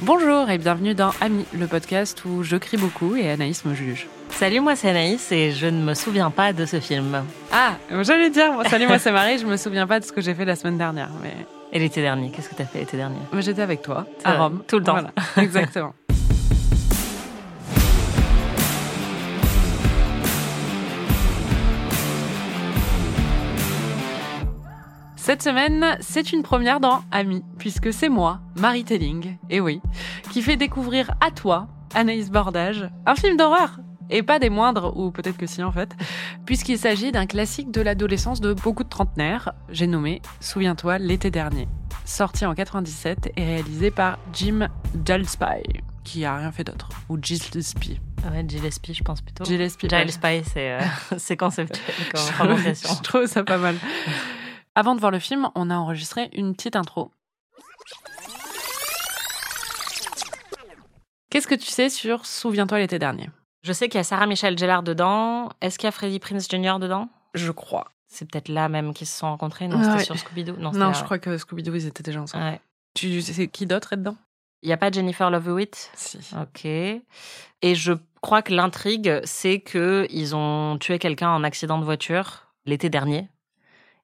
Bonjour et bienvenue dans Ami, le podcast où je crie beaucoup et Anaïs me juge. Salut, moi c'est Anaïs et je ne me souviens pas de ce film. Ah, j'allais dire, moi, salut, moi c'est Marie, je me souviens pas de ce que j'ai fait la semaine dernière, mais Et l'été dernier, qu'est-ce que t'as fait l'été dernier? J'étais avec toi C'est à Rome. tout le temps. Voilà, exactement. Cette semaine, c'est une première dans Ami, puisque c'est moi, Marie Telling, et oui, qui fait découvrir à toi, Anaïs Bordage, un film d'horreur. Et pas des moindres, ou peut-être que si en fait, puisqu'il s'agit d'un classique de l'adolescence de beaucoup de trentenaires, j'ai nommé Souviens-toi l'été dernier, sorti en 97 et réalisé par Jim Gillespie, qui a rien fait d'autre, ou Gillespie. Ouais, Gillespie, je pense plutôt. Gillespie. Gillespie, c'est euh, conceptuel comme Je prononciation. je trouve ça pas mal. Avant de voir le film, on a enregistré une petite intro. Qu'est-ce que tu sais sur Souviens-toi l'été dernier? Je sais qu'il y a Sarah Michelle Gellar dedans. Est-ce qu'il y a Freddie Prince Jr. dedans? Je crois. C'est peut-être là même qu'ils se sont rencontrés. Non, Ah c'était ouais. sur Scooby-Doo. Non, je crois que Scooby-Doo, ils étaient déjà ensemble. Ouais. Tu sais qui d'autre est dedans? Il n'y a pas Jennifer Love Hewitt? Si. Ok. Et je crois que l'intrigue, c'est que ils ont tué quelqu'un en accident de voiture l'été dernier.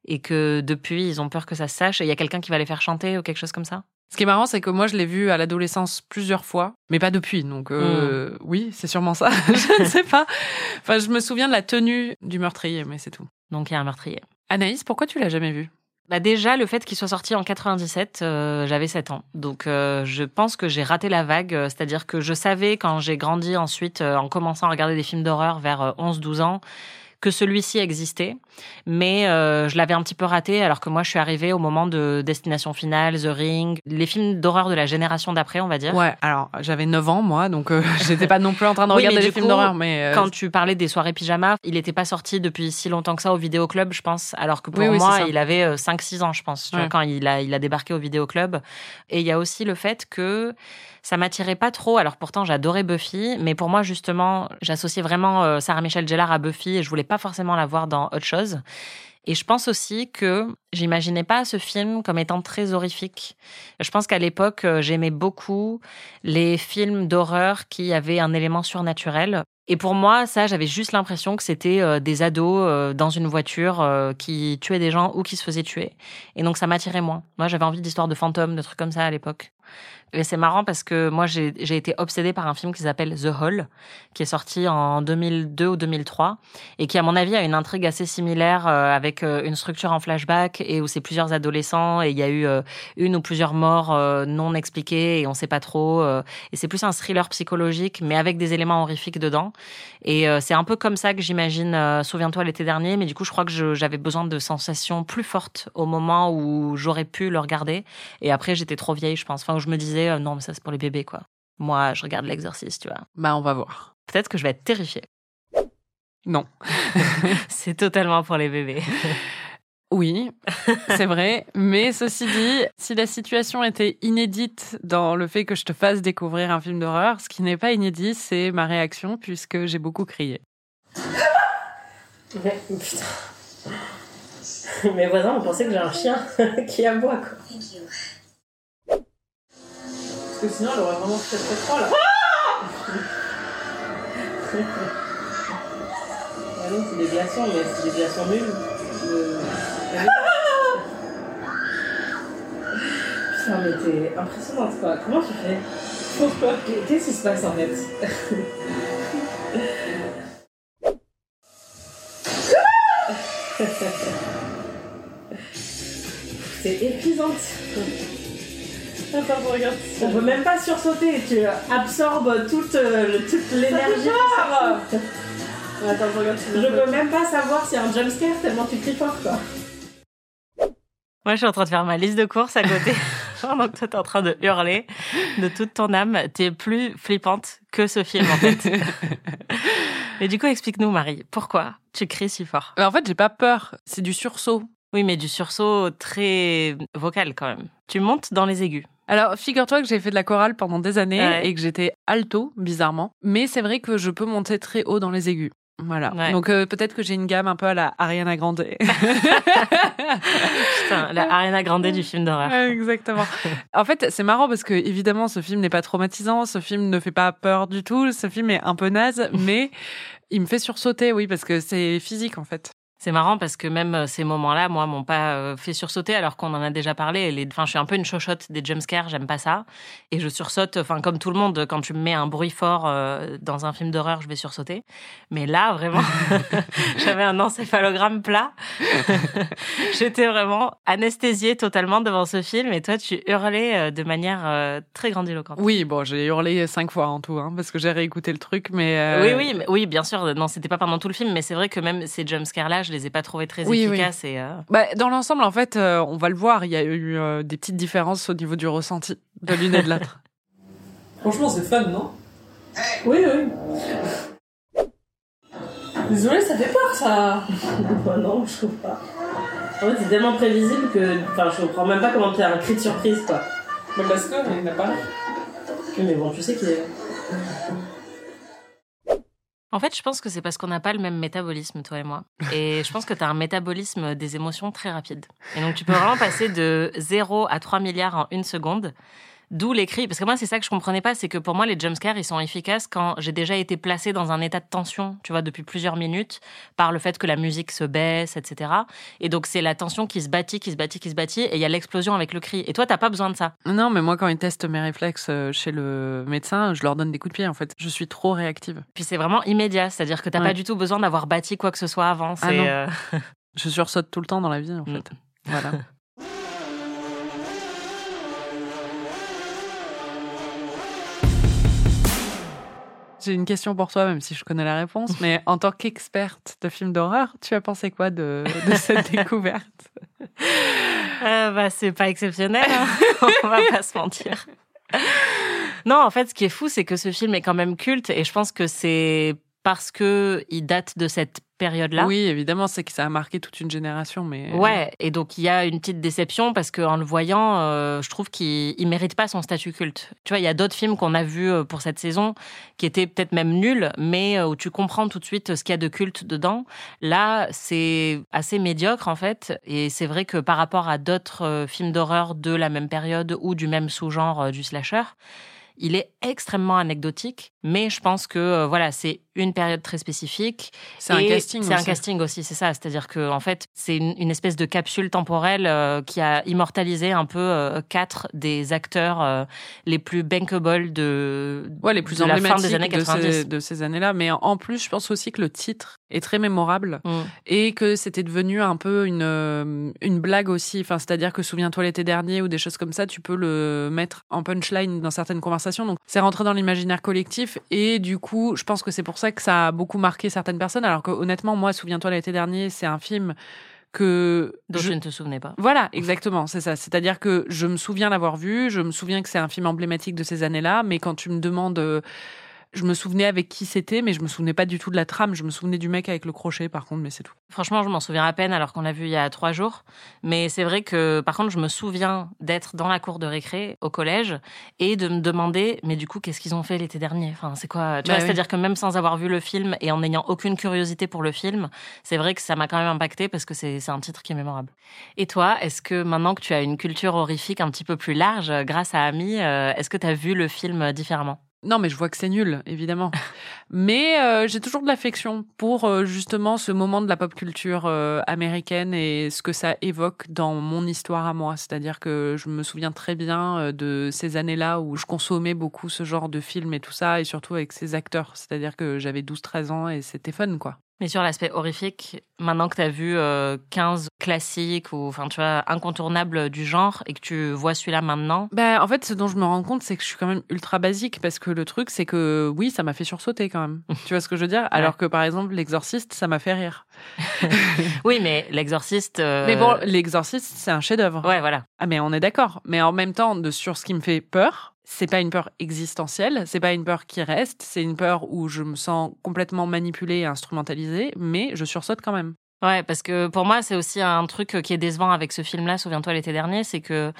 Et que depuis, ils ont peur que ça se sache. Et il y a quelqu'un qui va les faire chanter ou quelque chose comme ça? Ce qui est marrant, c'est que moi, je l'ai vu à l'adolescence plusieurs fois, mais pas depuis. Donc, euh, oui, c'est sûrement ça. je ne sais pas. Enfin, je me souviens de la tenue du meurtrier, mais c'est tout. Donc il y a un meurtrier. Anaïs, pourquoi tu l'as jamais vu? Bah déjà, le fait qu'il soit sorti en 97, euh, j'avais 7 ans. Donc euh, je pense que j'ai raté la vague. euh, C'est-à-dire que je savais quand j'ai grandi ensuite, en commençant à regarder des films d'horreur vers euh, 11-12 ans, que celui-ci existait. Mais euh, je l'avais un petit peu raté alors que moi je suis arrivée au moment de Destination Finale, The Ring, les films d'horreur de la génération d'après, on va dire. Ouais, alors, j'avais 9 ans, moi, donc euh, j'étais pas non plus en train de Oui, regarder du films d'horreur, mais... euh, Quand tu parlais des soirées pyjama, il n'était pas sorti depuis si longtemps que ça au vidéoclub, je pense. Alors que pour Oui, oui, moi, il avait euh, 5-6 ans, je pense, vois, quand il a, il a débarqué au vidéoclub. Et il y a aussi le fait que ça m'attirait pas trop. Alors pourtant, j'adorais Buffy, mais pour moi, justement, j'associais vraiment euh, Sarah Michelle Gellar à Buffy et je voulais pas forcément la voir dans autre chose. Et je pense aussi que j'imaginais pas ce film comme étant très horrifique. Je pense qu'à l'époque, euh, j'aimais beaucoup les films d'horreur qui avaient un élément surnaturel. Et pour moi, ça, j'avais juste l'impression que c'était euh, des ados euh, dans une voiture euh, qui tuaient des gens ou qui se faisaient tuer. Et donc, ça m'attirait moins. Moi, j'avais envie d'histoires de fantômes, de trucs comme ça à l'époque. Et c'est marrant parce que moi, j'ai été obsédée par un film qui s'appelle The Hall, qui est sorti en 2002 ou 2003, et qui, à mon avis, a une intrigue assez similaire euh, avec euh, une structure en flashback et où c'est plusieurs adolescents et il y a eu euh, une ou plusieurs morts non expliquées et on sait pas trop. et c'est plus un thriller psychologique, mais avec des éléments horrifiques dedans. Et euh, c'est un peu comme ça que j'imagine euh, Souviens-toi l'été dernier, mais du coup, je crois que j'avais besoin de sensations plus fortes au moment où j'aurais pu le regarder. Et après, j'étais trop vieille, je pense. Enfin, où je me disais, euh, non, mais ça, c'est pour les bébés, quoi. Moi, je regarde l'exorciste, tu vois. Bah, on va voir. Peut-être que je vais être terrifiée. Non. c'est totalement pour les bébés. Oui, c'est vrai. Mais ceci dit, si la situation était inédite dans le fait que je te fasse découvrir un film d'horreur, ce qui n'est pas inédit, c'est ma réaction puisque j'ai beaucoup crié. Mais, putain. Mes voisins ont pensé que j'ai un chien qui aboie, quoi. Parce que sinon, elle aurait vraiment fait très froid là. Ah non, c'est des glaçons, mais c'est des glaçons nuls. Putain, mais t'es impressionnante, quoi. Comment tu fais Pourquoi Qu'est-ce qui se passe, en fait C'est épuisante. Attends, regarde. On peut même pas sursauter, tu absorbes toute, euh, toute l'énergie. Attends, je regarde. Je peux même pas savoir s'il y a un jumpscare tellement tu cries fort, quoi. Moi, je suis en train de faire ma liste de courses à côté. Pendant que toi, t'es en train de hurler de toute ton âme. T'es plus flippante que ce film, en fait. Mais du coup, explique-nous, Marie, pourquoi tu cries si fort? En fait, j'ai pas peur. C'est du sursaut. Oui, mais du sursaut très vocal quand même. Tu montes dans les aigus. Alors, figure-toi que j'ai fait de la chorale pendant des années Ouais. et que j'étais alto, bizarrement. Mais c'est vrai que je peux monter très haut dans les aigus. Voilà. Ouais. Donc euh, peut-être que j'ai une gamme un peu à la Ariana Grande. Putain, la Ariana Grande du film d'horreur. Exactement. En fait, c'est marrant parce que évidemment, ce film n'est pas traumatisant, ce film ne fait pas peur du tout, ce film est un peu naze, mais il me fait sursauter, oui, parce que c'est physique en fait. C'est marrant parce que même euh, ces moments-là, moi, m'ont pas euh, fait sursauter alors qu'on en a déjà parlé. Les- Enfin, je suis un peu une chochotte des jumpscares, j'aime pas ça. Et je sursaute, enfin, comme tout le monde, quand tu me mets un bruit fort euh, dans un film d'horreur, je vais sursauter. Mais là, vraiment, j'avais un encéphalogramme plat. J'étais vraiment anesthésiée totalement devant ce film. Et toi, tu hurlais de manière euh, très grandiloquente. Oui, bon, j'ai hurlé cinq fois en tout, hein, parce que j'ai réécouté le truc, mais. euh, Oui, oui, mais- oui, bien sûr. Non, c'était pas pendant tout le film, mais c'est vrai que même ces jumpscares-là, je les ai pas trouvés très Oui, oui. efficaces. Et, euh, Bah, dans l'ensemble, en fait, euh, on va le voir, il y a eu euh, des petites différences au niveau du ressenti de l'une et de l'autre. Franchement, c'est fun, non Oui, oui. Désolé, ça fait peur, ça Bah non, je trouve pas. En fait, c'est tellement prévisible que. Enfin, je comprends même pas comment tu as un cri de surprise, quoi. Bah parce que, il n'a pas l'air. Mais bon, tu sais qu'il est. En fait, je pense que c'est parce qu'on n'a pas le même métabolisme, toi et moi. Et je pense que tu as un métabolisme des émotions très rapide. Et donc, tu peux vraiment passer de 0 à 3 milliards en une seconde. D'où les cris. Parce que moi, c'est ça que je comprenais pas, c'est que pour moi, les jumpscares, ils sont efficaces quand j'ai déjà été placée dans un état de tension, tu vois, depuis plusieurs minutes, par le fait que la musique se baisse, etc. Et donc, c'est la tension qui se bâtit, qui se bâtit, qui se bâtit, et il y a l'explosion avec le cri. Et toi, t'as pas besoin de ça. non, mais moi, quand ils testent mes réflexes euh, chez le médecin, je leur donne des coups de pied, en fait. Je suis trop réactive. Puis c'est vraiment immédiat, c'est-à-dire que t'as Ouais. pas du tout besoin d'avoir bâti quoi que ce soit avant. Ah non. euh, Je sursaute tout le temps dans la vie, en Mm. fait. Voilà. J'ai une question pour toi, même si je connais la réponse, mais en tant qu'experte de films d'horreur, tu as pensé quoi de, de cette découverte? Euh, bah, c'est pas exceptionnel, hein. on va pas se mentir. Non, en fait, ce qui est fou, c'est que ce film est quand même culte et je pense que c'est parce que il date de cette période-là. Oui, évidemment, c'est que ça a marqué toute une génération, mais Ouais, et donc il y a une petite déception parce qu'en le voyant, euh, je trouve qu'il il mérite pas son statut culte. Tu vois, il y a d'autres films qu'on a vus euh, pour cette saison qui étaient peut-être même nuls, mais euh, où tu comprends tout de suite ce qu'il y a de culte dedans. Là, c'est assez médiocre en fait, et c'est vrai que par rapport à d'autres euh, films d'horreur de la même période ou du même sous-genre euh, du slasher, il est extrêmement anecdotique, mais je pense que euh, voilà, c'est une période très spécifique. c'est un casting. C'est un aussi. casting aussi, c'est ça. C'est-à-dire que en fait, c'est une, une espèce de capsule temporelle euh, qui a immortalisé un peu euh, quatre des acteurs euh, les plus bankable de, Ouais, les plus de la fin emblématiques des années de 90. ces, de ces années-là. Mais en- plus, je pense aussi que le titre est très mémorable Mm. et que c'était devenu un peu une, une blague aussi. Enfin, c'est-à-dire que souviens-toi l'été dernier ou des choses comme ça, tu peux le mettre en punchline dans certaines conversations. Donc, c'est rentré dans l'imaginaire collectif et du coup, je pense que c'est pour ça que ça a beaucoup marqué certaines personnes. Alors que honnêtement, moi, souviens-toi l'été dernier, c'est un film que dont je- je ne te souvenais pas. voilà, exactement, c'est ça. C'est-à-dire que je me souviens l'avoir vu, je me souviens que c'est un film emblématique de ces années-là, mais quand tu me demandes, euh, je me souvenais avec qui c'était, mais je me souvenais pas du tout de la trame. Je me souvenais du mec avec le crochet, par contre, mais c'est tout. Franchement, je m'en souviens à peine alors qu'on l'a vu il y a trois jours. Mais c'est vrai que, par contre, je me souviens d'être dans la cour de récré au collège et de me demander, mais du coup, qu'est-ce qu'ils ont fait l'été dernier? Enfin, c'est quoi Tu Bah vois, oui. c'est-à-dire que même sans avoir vu le film et en n'ayant aucune curiosité pour le film, c'est vrai que ça m'a quand même impacté parce que c'est un titre qui est mémorable. Et toi, est-ce que maintenant que tu as une culture horrifique un petit peu plus large, grâce à Ami, euh, est-ce que tu as vu le film différemment? Non, mais je vois que c'est nul, évidemment. mais euh, j'ai toujours de l'affection pour euh, justement ce moment de la pop culture euh, américaine et ce que ça évoque dans mon histoire à moi. C'est-à-dire que je me souviens très bien euh, de ces années-là où je consommais beaucoup ce genre de films et tout ça, et surtout avec ces acteurs. C'est-à-dire que j'avais 12-13 ans et c'était fun, quoi. Mais sur l'aspect horrifique, maintenant que tu as vu euh, 15 classiques ou enfin tu vois incontournables du genre et que tu vois celui-là maintenant, Ben, en fait, ce dont je me rends compte, c'est que je suis quand même ultra basique parce que le truc, c'est que oui, ça m'a fait sursauter quand même. tu vois ce que je veux dire? Alors que par exemple, l'exorciste, ça m'a fait rire. Oui, mais l'exorciste. euh, Mais bon, l'exorciste, c'est un chef-d'œuvre. ouais, voilà. Ah, mais on est d'accord. Mais en même temps, de, sur ce qui me fait peur, c'est pas une peur existentielle, c'est pas une peur qui reste, c'est une peur où je me sens complètement manipulée et instrumentalisée, mais je sursaute quand même. Ouais, parce que pour moi, c'est aussi un truc qui est décevant avec ce film-là. Souviens-toi l'été dernier, c'est que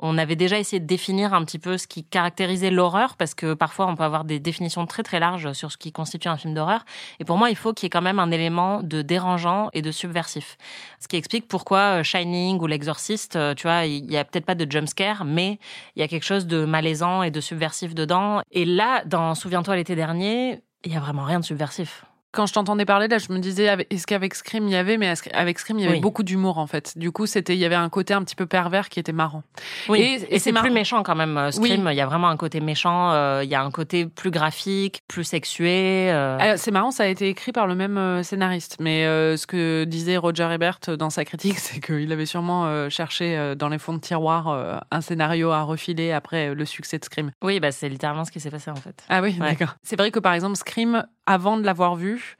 On avait déjà essayé de définir un petit peu ce qui caractérisait l'horreur, parce que parfois on peut avoir des définitions très très larges sur ce qui constitue un film d'horreur. Et pour moi, il faut qu'il y ait quand même un élément de dérangeant et de subversif. Ce qui explique pourquoi euh, Shining ou L'Exorciste, euh, tu vois, il y a peut-être pas de jumpscare, mais il y a quelque chose de malaisant et de subversif dedans. Et là, dans Souviens-toi l'été dernier, il y a vraiment rien de subversif. Quand je t'entendais parler là, je me disais est-ce qu'avec Scream il y avait mais avec Scream il y avait Oui. beaucoup d'humour en fait. Du coup, c'était il y avait un côté un petit peu pervers qui était marrant. Oui, Et- et, et c'est plus méchant quand même. euh, Scream, il y a vraiment un côté méchant, euh, il y a un côté plus graphique, plus sexué. euh. C'est marrant, ça a été écrit par le même scénariste. Mais euh, ce que disait Roger Ebert dans sa critique, c'est qu'il avait sûrement cherché dans les fonds de tiroir un scénario à refiler après le succès de Scream. Oui, bah, c'est littéralement ce qui s'est passé en fait. Ah oui, Ouais. d'accord. C'est vrai que par exemple, Scream, avant de l'avoir vu,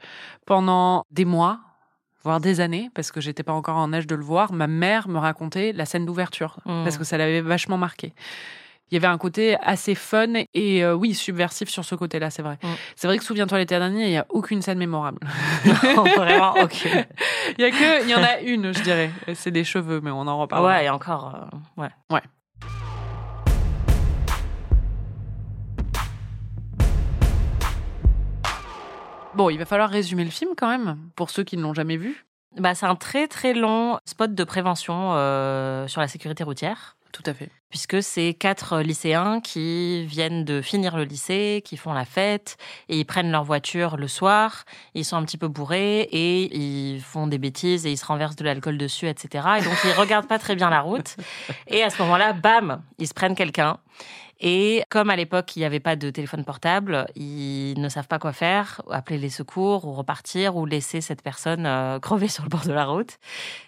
pendant des mois, voire des années, parce que j'étais pas encore en âge de le voir, ma mère me racontait la scène d'ouverture, Mm. parce que ça l'avait vachement marqué. Il y avait un côté assez fun et euh, oui, subversif sur ce côté-là, c'est vrai. Mm. C'est vrai que souviens-toi l'été dernier, il y a aucune scène mémorable. vraiment, ok. Il y a que, il y en a une, je dirais. C'est des cheveux, mais on en reparle. Ouais, et encore, euh, ouais. Bon, il va falloir résumer le film quand même, pour ceux qui ne l'ont jamais vu. Bah, c'est un très très long spot de prévention euh, sur la sécurité routière. Tout à fait. puisque c'est quatre lycéens qui viennent de finir le lycée, qui font la fête, et ils prennent leur voiture le soir, ils sont un petit peu bourrés, et ils font des bêtises, et ils se renversent de l'alcool dessus, etc. Et donc, ils regardent pas très bien la route. Et à ce moment-là, bam, ils se prennent quelqu'un. Et comme à l'époque, il n'y avait pas de téléphone portable, ils ne savent pas quoi faire, appeler les secours ou repartir ou laisser cette personne euh, crever sur le bord de la route.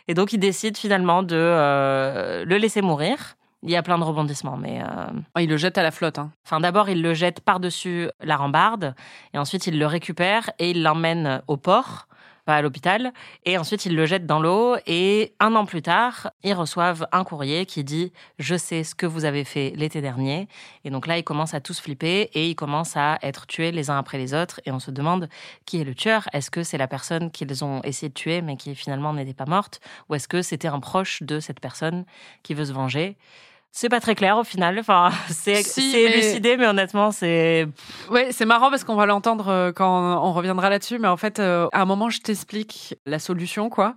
Et donc, ils décident finalement de euh, le laisser mourir. Il y a plein de rebondissements, mais euh, il le jette à la flotte. Hein. enfin d'abord ils le jettent par-dessus la rambarde et ensuite ils le récupèrent et ils l'emmènent au port, pas à l'hôpital, et ensuite ils le jettent dans l'eau. Et un an plus tard ils reçoivent un courrier qui dit je sais ce que vous avez fait l'été dernier et donc là ils commencent à tous flipper et ils commencent à être tués les uns après les autres. Et on se demande qui est le tueur? Est-ce que c'est la personne qu'ils ont essayé de tuer mais qui finalement n'était pas morte? Ou est-ce que c'était un proche de cette personne qui veut se venger? C'est pas très clair au final. Enfin, c'est Si, c'est mais- élucidé, mais honnêtement, c'est. Ouais, c'est marrant parce qu'on va l'entendre euh, quand on reviendra là-dessus, mais en fait, euh, à un moment, je t'explique la solution, quoi.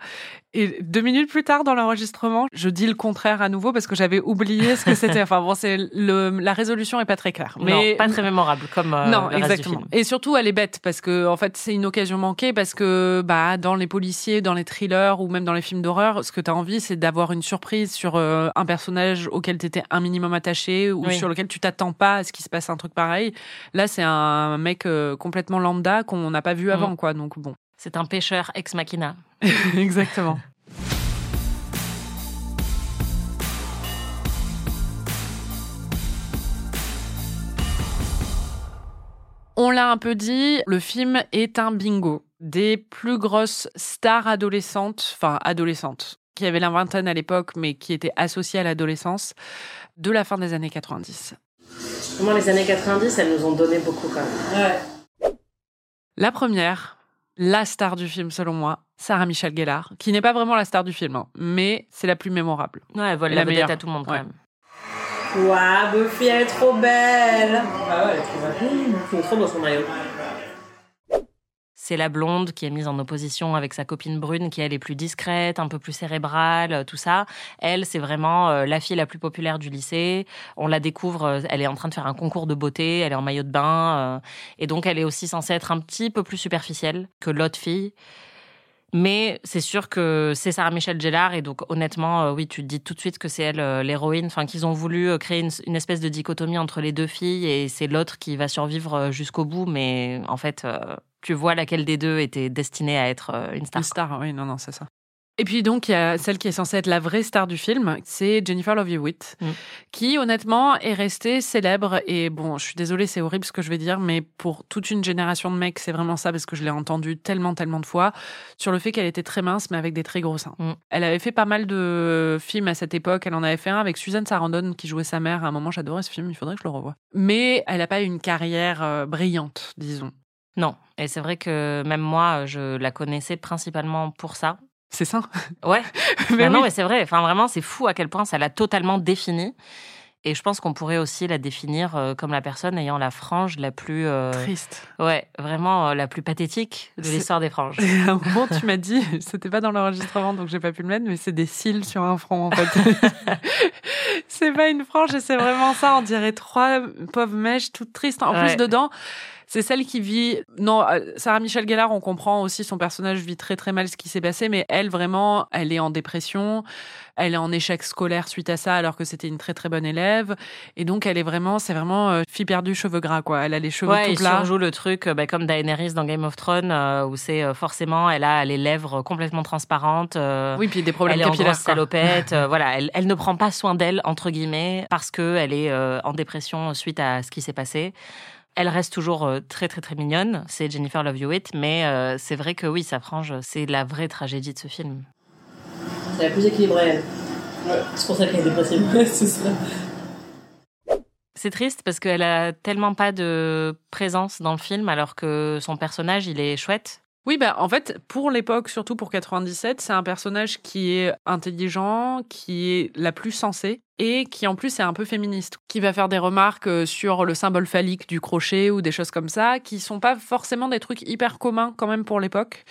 Et deux minutes plus tard, dans l'enregistrement, je dis le contraire à nouveau parce que j'avais oublié ce que c'était. Enfin bon, c'est le, la résolution est pas très claire, mais non, pas très mémorable comme euh, non, le reste du exactement. film. Et surtout, elle est bête parce que en fait, c'est une occasion manquée parce que bah dans les policiers, dans les thrillers ou même dans les films d'horreur, ce que tu as envie, c'est d'avoir une surprise sur euh, un personnage auquel tu étais un minimum attaché ou Oui. sur lequel tu t'attends pas à ce qu'il se passe un truc pareil. Là, c'est un mec euh, complètement lambda qu'on n'a pas vu avant, Mm. quoi. Donc bon, C'est un pêcheur ex machina. exactement. On l'a un peu dit, le film est un bingo des plus grosses stars adolescentes, enfin adolescentes, qui avaient la vingtaine à l'époque, mais qui étaient associées à l'adolescence, de la fin des années 90. Vraiment, les années 90, elles nous ont donné beaucoup quand même. Ouais. La première, la star du film selon moi, Sarah Michelle Gellar, qui n'est pas vraiment la star du film, hein, mais c'est la plus mémorable. Ouais, elle vole La la, vedette meilleure. à tout le monde quand Ouais. même. Waouh, Buffy, elle est trop belle Ah ouais, elle est trop belle. Elle est trop dans son maillot. C'est la blonde qui est mise en opposition avec sa copine brune qui elle est plus discrète, un peu plus cérébrale, euh, tout ça. Elle, c'est vraiment euh, la fille la plus populaire du lycée. On la découvre, euh, elle est en train de faire un concours de beauté, elle est en maillot de bain et donc elle est aussi censée être un petit peu plus superficielle que l'autre fille. Mais c'est sûr que c'est Sarah Michelle Gellar et donc honnêtement, oui, tu te dis tout de suite que c'est elle l'héroïne. Enfin, qu'ils ont voulu créer une, espèce de dichotomie entre les deux filles et c'est l'autre qui va survivre jusqu'au bout. Mais en fait, tu vois laquelle des deux était destinée à être euh, une star. Une star, oui, non, non, c'est ça. Et puis donc, il y a celle qui est censée être la vraie star du film, c'est Jennifer Love Hewitt, Mm. qui honnêtement est restée célèbre. Et bon, je suis désolée, c'est horrible ce que je vais dire, mais pour toute une génération de mecs, c'est vraiment ça, parce que je l'ai entendu tellement, tellement de fois, sur le fait qu'elle était très mince, mais avec des très gros seins. Mm. Elle avait fait pas mal de films à cette époque. Elle en avait fait un avec Suzanne Sarandon, qui jouait sa mère. À un moment, j'adorais ce film, il faudrait que je le revoie. Mais elle n'a pas eu une carrière euh, brillante, disons. Non. Et c'est vrai que même moi, je la connaissais principalement pour ça. C'est ça. Ouais. Mais Bah non, oui. mais c'est vrai. Enfin, vraiment, c'est fou à quel point ça l'a totalement définie. Et je pense qu'on pourrait aussi la définir euh, comme la personne ayant la frange la plus. euh, Triste. Ouais, vraiment euh, la plus pathétique de l'histoire des franges. À un moment, tu m'as dit, c'était pas dans l'enregistrement, donc j'ai pas pu le mettre, mais c'est des cils sur un front, en fait. c'est pas une frange, et c'est vraiment ça. On dirait trois pauvres mèches toutes tristes. En Ouais. plus, dedans, c'est celle qui vit. Non, euh, Sarah Michel Gellar, on comprend aussi son personnage vit très très mal ce qui s'est passé, mais elle vraiment, elle est en dépression, elle est en échec scolaire suite à ça, alors que c'était une très très bonne élève, et donc elle est vraiment, c'est vraiment euh, fille perdue cheveux gras quoi. Elle a les cheveux Ouais, tout plats. surjoue le truc euh, bah, comme Daenerys dans Game of Thrones, euh, où c'est euh, forcément, elle a les lèvres complètement transparentes. Oui, puis des problèmes elle est en capillaires. grosse quoi. salopette. voilà, elle, elle ne prend pas soin d'elle entre guillemets parce que elle est en dépression suite à ce qui s'est passé. Elle reste toujours euh, très très très mignonne, c'est Jennifer Love Hewitt, mais euh, c'est vrai que oui, sa frange, c'est la vraie tragédie de ce film. C'est la plus équilibrée, elle. C'est pour ça qu'elle est dépressive. Ouais, c'est ça. C'est triste parce qu'elle a tellement pas de présence dans le film alors que son personnage, il est chouette. Oui, bah, en fait, pour l'époque, surtout pour 97, c'est un personnage qui est intelligent, qui est la plus sensée et qui en plus est un peu féministe, qui va faire des remarques euh, sur le symbole phallique du crochet ou des choses comme ça, qui sont pas forcément des trucs hyper communs quand même pour l'époque.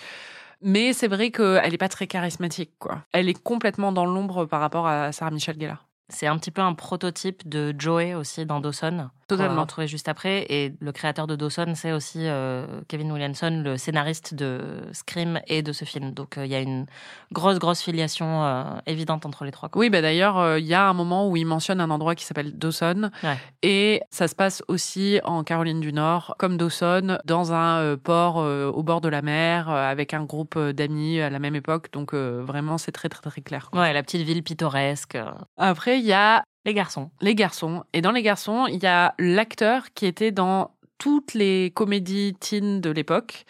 Mais c'est vrai qu'elle est pas très charismatique, quoi. Elle est complètement dans l'ombre par rapport à Sarah Michel Gellar. C'est un petit peu un prototype de Joey aussi dans Dawson. Totalement. On va retrouver juste après. Et le créateur de Dawson, c'est aussi euh, Kevin Williamson, le scénariste de Scream et de ce film. Donc euh, il y a une grosse, grosse filiation euh, évidente entre les trois. quoi. Oui, bah d'ailleurs, il y a un moment où il mentionne un endroit qui s'appelle Dawson. Ouais. Et ça se passe aussi en Caroline du Nord, comme Dawson, dans un port au bord de la mer, avec un groupe d'amis à la même époque. Donc vraiment, c'est très, très, très clair. quoi. Ouais, la petite ville pittoresque. Après, il y a Les garçons. les garçons. Et dans les garçons, il y a l'acteur qui était dans toutes les comédies teen de l'époque,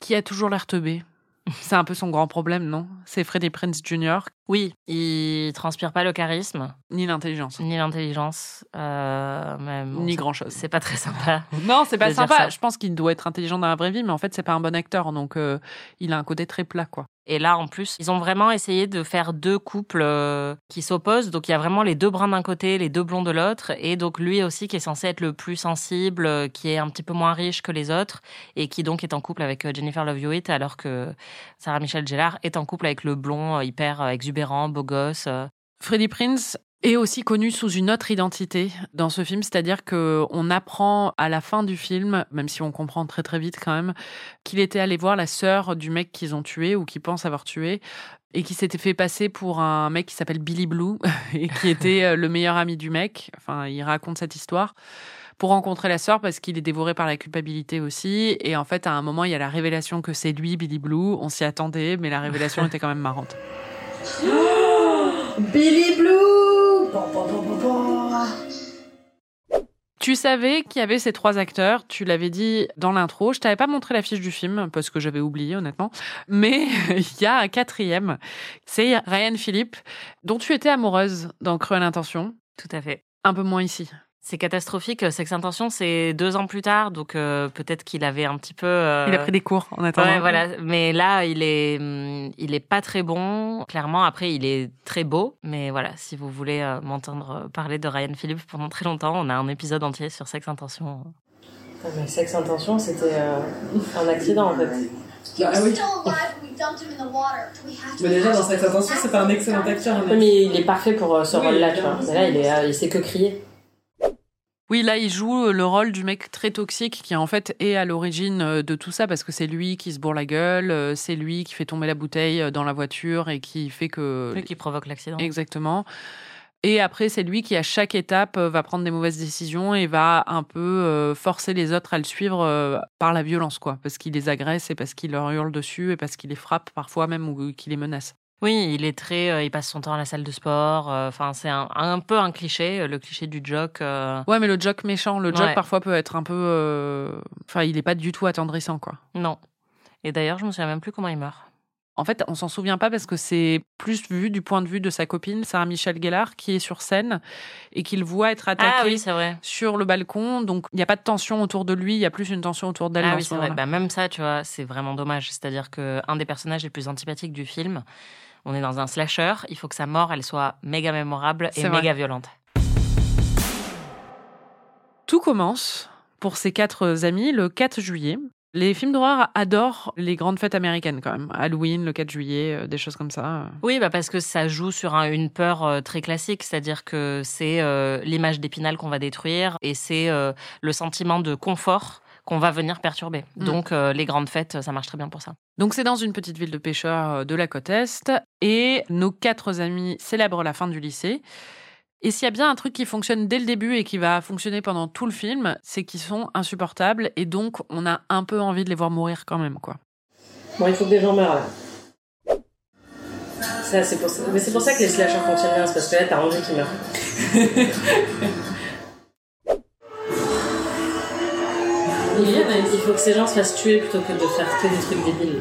qui a toujours l'air teubé. C'est un peu son grand problème, non? C'est Freddie Prince Jr., Oui, il transpire pas le charisme, ni l'intelligence, ni l'intelligence, euh, bon, ni c'est- grand-chose. C'est pas très sympa. Non, c'est pas sympa. Je pense qu'il doit être intelligent dans la vraie vie, mais en fait, c'est pas un bon acteur. Donc, euh, il a un côté très plat, quoi. Et là, en plus, ils ont vraiment essayé de faire deux couples euh, qui s'opposent. Donc, il y a vraiment les deux bruns d'un côté, les deux blonds de l'autre. Et donc, lui aussi, qui est censé être le plus sensible, euh, qui est un petit peu moins riche que les autres, et qui donc est en couple avec Jennifer Love Hewitt, alors que Sarah Michelle Gellar est en couple avec le blond hyper euh, exubérant, beau gosse. euh. Freddie Prince est aussi connu sous une autre identité dans ce film, c'est-à-dire que on apprend à la fin du film, même si on comprend très très vite quand même, qu'il était allé voir la sœur du mec qu'ils ont tué ou qu'ils pensent avoir tué et qui s'était fait passer pour un mec qui s'appelle Billy Blue et qui était euh, le meilleur ami du mec. Enfin, il raconte cette histoire pour rencontrer la sœur parce qu'il est dévoré par la culpabilité aussi. Et en fait, à un moment, il y a la révélation que c'est lui, Billy Blue. On s'y attendait, mais la révélation était quand même marrante. Billy Blue Bon, bon, bon, bon, bon. Tu savais qu'il y avait ces trois acteurs, tu l'avais dit dans l'intro. Je t'avais pas montré la fiche du film parce que j'avais oublié honnêtement. Mais il y a un quatrième, c'est Ryan Philippe, dont tu étais amoureuse dans Cruel Intention. Tout à fait. Un peu moins ici. C'est catastrophique. Sex Intention, c'est deux ans plus tard. Donc, euh, peut-être qu'il avait un petit peu. euh, Il a pris des cours en attendant. Ouais, voilà. Mais là, il est, hum, il est pas très bon. Clairement, après, il est très beau. Mais voilà, si vous voulez euh, m'entendre parler de Ryan Phillips pendant très longtemps, on a un épisode entier sur Sex Intention. Ah, mais sexe intention, c'était euh, un accident en fait. Ah oui. Still alive, we dumped him in the water. We have to Mais déjà, dans cette attention, c'est un excellent acteur. Oui, mais il est parfait pour euh, ce Oui, rôle-là, tu vois. Mais là, il, est, euh, il sait que crier. Oui, là, il joue le rôle du mec très toxique qui, en fait, est à l'origine euh, de tout ça parce que c'est lui qui se bourre la gueule, euh, c'est lui qui fait tomber la bouteille euh, dans la voiture et qui fait que. Celui qui provoque l'accident. Exactement. Et après, c'est lui qui, à chaque étape, euh, va prendre des mauvaises décisions et va un peu euh, forcer les autres à le suivre euh, par la violence, quoi. Parce qu'il les agresse et parce qu'il leur hurle dessus et parce qu'il les frappe parfois même ou qu'il les menace. Oui, il est très. euh, il passe son temps à la salle de sport. euh, Enfin, c'est un, un peu un cliché, euh, le cliché du jock. Ouais, mais le jock méchant, le jock Ouais. parfois peut être un peu. Enfin, il est pas du tout attendrissant, quoi. Non. Et d'ailleurs, je me souviens même plus comment il meurt. En fait, on s'en souvient pas parce que c'est plus vu du point de vue de sa copine, Sarah Michelle Gellar, qui est sur scène et qu'il voit être attaqué Ah oui, vrai. sur le balcon. Donc, il n'y a pas de tension autour de lui, il y a plus une tension autour d'elle. Ah oui, ce c'est vrai. Bah, même ça, tu vois, c'est vraiment dommage. C'est-à-dire que un des personnages les plus antipathiques du film, on est dans un slasher, il faut que sa mort, elle soit méga mémorable et vrai. méga violente. Tout commence pour ces quatre amis le 4 juillet. Les films d'horreur adorent les grandes fêtes américaines quand même. Halloween, le 4 juillet, euh, des choses comme ça. Oui, bah parce que ça joue sur un- une peur euh, très classique, c'est-à-dire que c'est euh, l'image d'Épinal qu'on va détruire et c'est le sentiment de confort qu'on va venir perturber. Mm. Donc les grandes fêtes, ça marche très bien pour ça. Donc c'est dans une petite ville de pêcheurs de la côte Est et nos quatre amis célèbrent la fin du lycée. Et s'il y a bien un truc qui fonctionne dès le début et qui va fonctionner pendant tout le film, c'est qu'ils sont insupportables et donc on a un peu envie de les voir mourir quand même quoi. Bon, il faut que des gens meurent là. Ça, c'est pour ça. Mais c'est pour ça que les slashers fonctionnent bien, c'est parce que là, t'as envie qu'ils meurent. Il faut que ces gens se fassent tuer plutôt que de faire que des trucs débiles.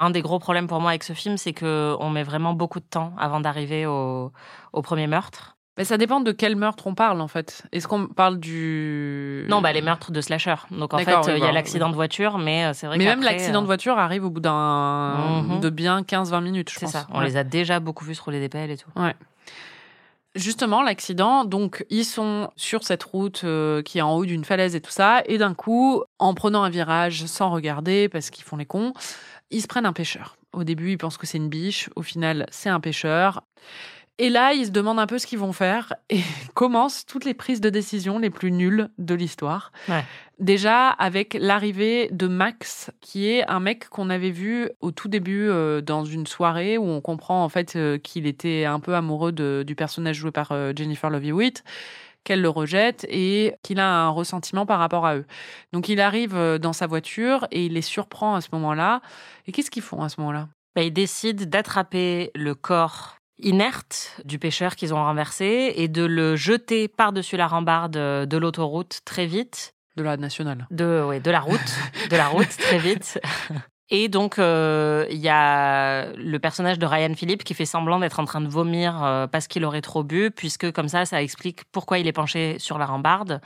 Un des gros problèmes pour moi avec ce film, c'est que on met vraiment beaucoup de temps avant d'arriver au, au premier meurtre. Mais ça dépend de quel meurtre on parle en fait. Est-ce qu'on parle du... Non, bah les meurtres de slasher. Donc en fait, oui, il y a l'accident oui. de voiture, mais euh, c'est vrai Mais même l'accident de euh, voiture arrive au bout d'un Mhm. de bien 15-20 minutes, je C'est ça. On Ouais. les a déjà beaucoup vus se rouler des pelles et tout. Justement, l'accident, donc ils sont sur cette route euh, qui est en haut d'une falaise et tout ça, et d'un coup, en prenant un virage sans regarder parce qu'ils font les cons, ils se prennent un pêcheur. Au début, ils pensent que c'est une biche, au final, c'est un pêcheur. Et là, ils se demandent un peu ce qu'ils vont faire et commencent toutes les prises de décision les plus nulles de l'histoire. Ouais. Déjà avec l'arrivée de Max, qui est un mec qu'on avait vu au tout début euh, dans une soirée où on comprend en fait euh, qu'il était un peu amoureux de- du personnage joué par euh, Jennifer Love Hewitt, qu'elle le rejette et qu'il a un ressentiment par rapport à eux. Donc il arrive euh, dans sa voiture et il les surprend à ce moment-là. Et qu'est-ce qu'ils font à ce moment-là? Bah, ils décident d'attraper le corps inerte du pêcheur qu'ils ont renversé et de le jeter par-dessus la rambarde euh, de l'autoroute très vite, De la nationale. de, ouais, de la route, de la route très vite. Et donc, euh, il y a le personnage de Ryan Philippe qui fait semblant d'être en train de vomir euh, parce qu'il aurait trop bu, puisque comme ça, ça explique pourquoi il est penché sur la rambarde.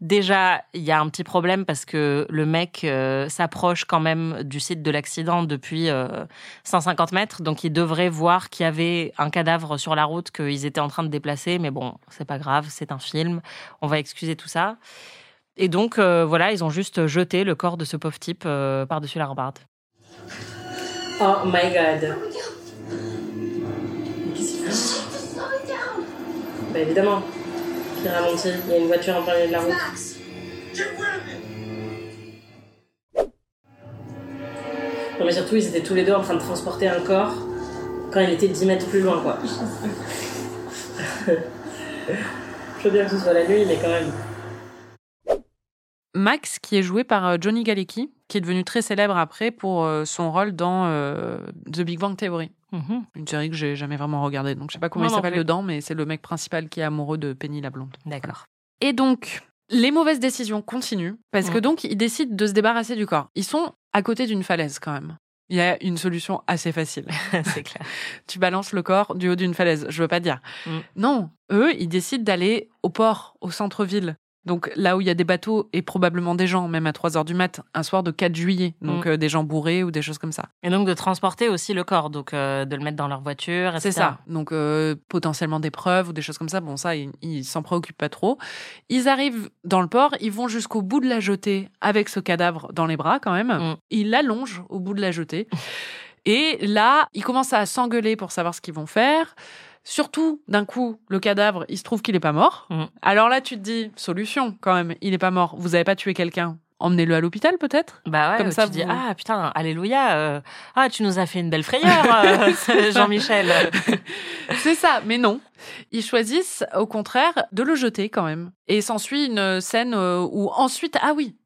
Déjà, il y a un petit problème parce que le mec euh, s'approche quand même du site de l'accident depuis euh, 150 mètres, donc il devrait voir qu'il y avait un cadavre sur la route qu'ils étaient en train de déplacer, mais bon, c'est pas grave, c'est un film, on va excuser tout ça. Et donc, euh, voilà, ils ont juste jeté le corps de ce pauvre type euh, par-dessus la rambarde. Oh my god. Qu'est-ce. Bah évidemment. Qui ralentit Il y a une voiture en plein milieu de la route. Non mais surtout, ils étaient tous les deux en train de transporter un corps quand il était 10 mètres plus loin, quoi. Je veux bien que ce soit la nuit, mais quand même. Max, qui est joué par euh, Johnny Galecki, qui est devenu très célèbre après pour euh, son rôle dans euh, The Big Bang Theory. Mhm. Une série que j'ai jamais vraiment regardée, donc je sais pas comment il s'appelle dedans, mais c'est le mec principal qui est amoureux de Penny la blonde. D'accord. Et donc, les mauvaises décisions continuent, parce que donc ils décident de se débarrasser du corps. Ils sont à côté d'une falaise quand même. Il y a une solution assez facile. c'est clair. tu balances le corps du haut d'une falaise, je veux pas dire. Mm. Non, eux, ils décident d'aller au port, au centre-ville. Donc là où il y a des bateaux et probablement des gens, même à 3 heures du mat, un soir de 4 juillet. Donc Mm. euh, des gens bourrés ou des choses comme ça. Et donc de transporter aussi le corps, donc euh, de le mettre dans leur voiture, etc. C'est ça. Donc euh, potentiellement des preuves ou des choses comme ça. Bon, ça, ils s'en préoccupent pas trop. Ils arrivent dans le port, ils vont jusqu'au bout de la jetée avec ce cadavre dans les bras quand même. Mm. Ils l'allongent au bout de la jetée. Et là, ils commencent à s'engueuler pour savoir ce qu'ils vont faire. Surtout, d'un coup, le cadavre, il se trouve qu'il est pas mort. Mm. Alors là, tu te dis, solution quand même, il est pas mort. Vous avez pas tué quelqu'un Emmenez-le à l'hôpital peut-être? Bah ouais, Comme ça, tu dis vous- ah putain, alléluia, euh, ah tu nous as fait une belle frayeur, euh, Jean-Michel. C'est ça, mais non. Ils choisissent au contraire de le jeter quand même. Et s'ensuit une scène euh, où ensuite, ah oui,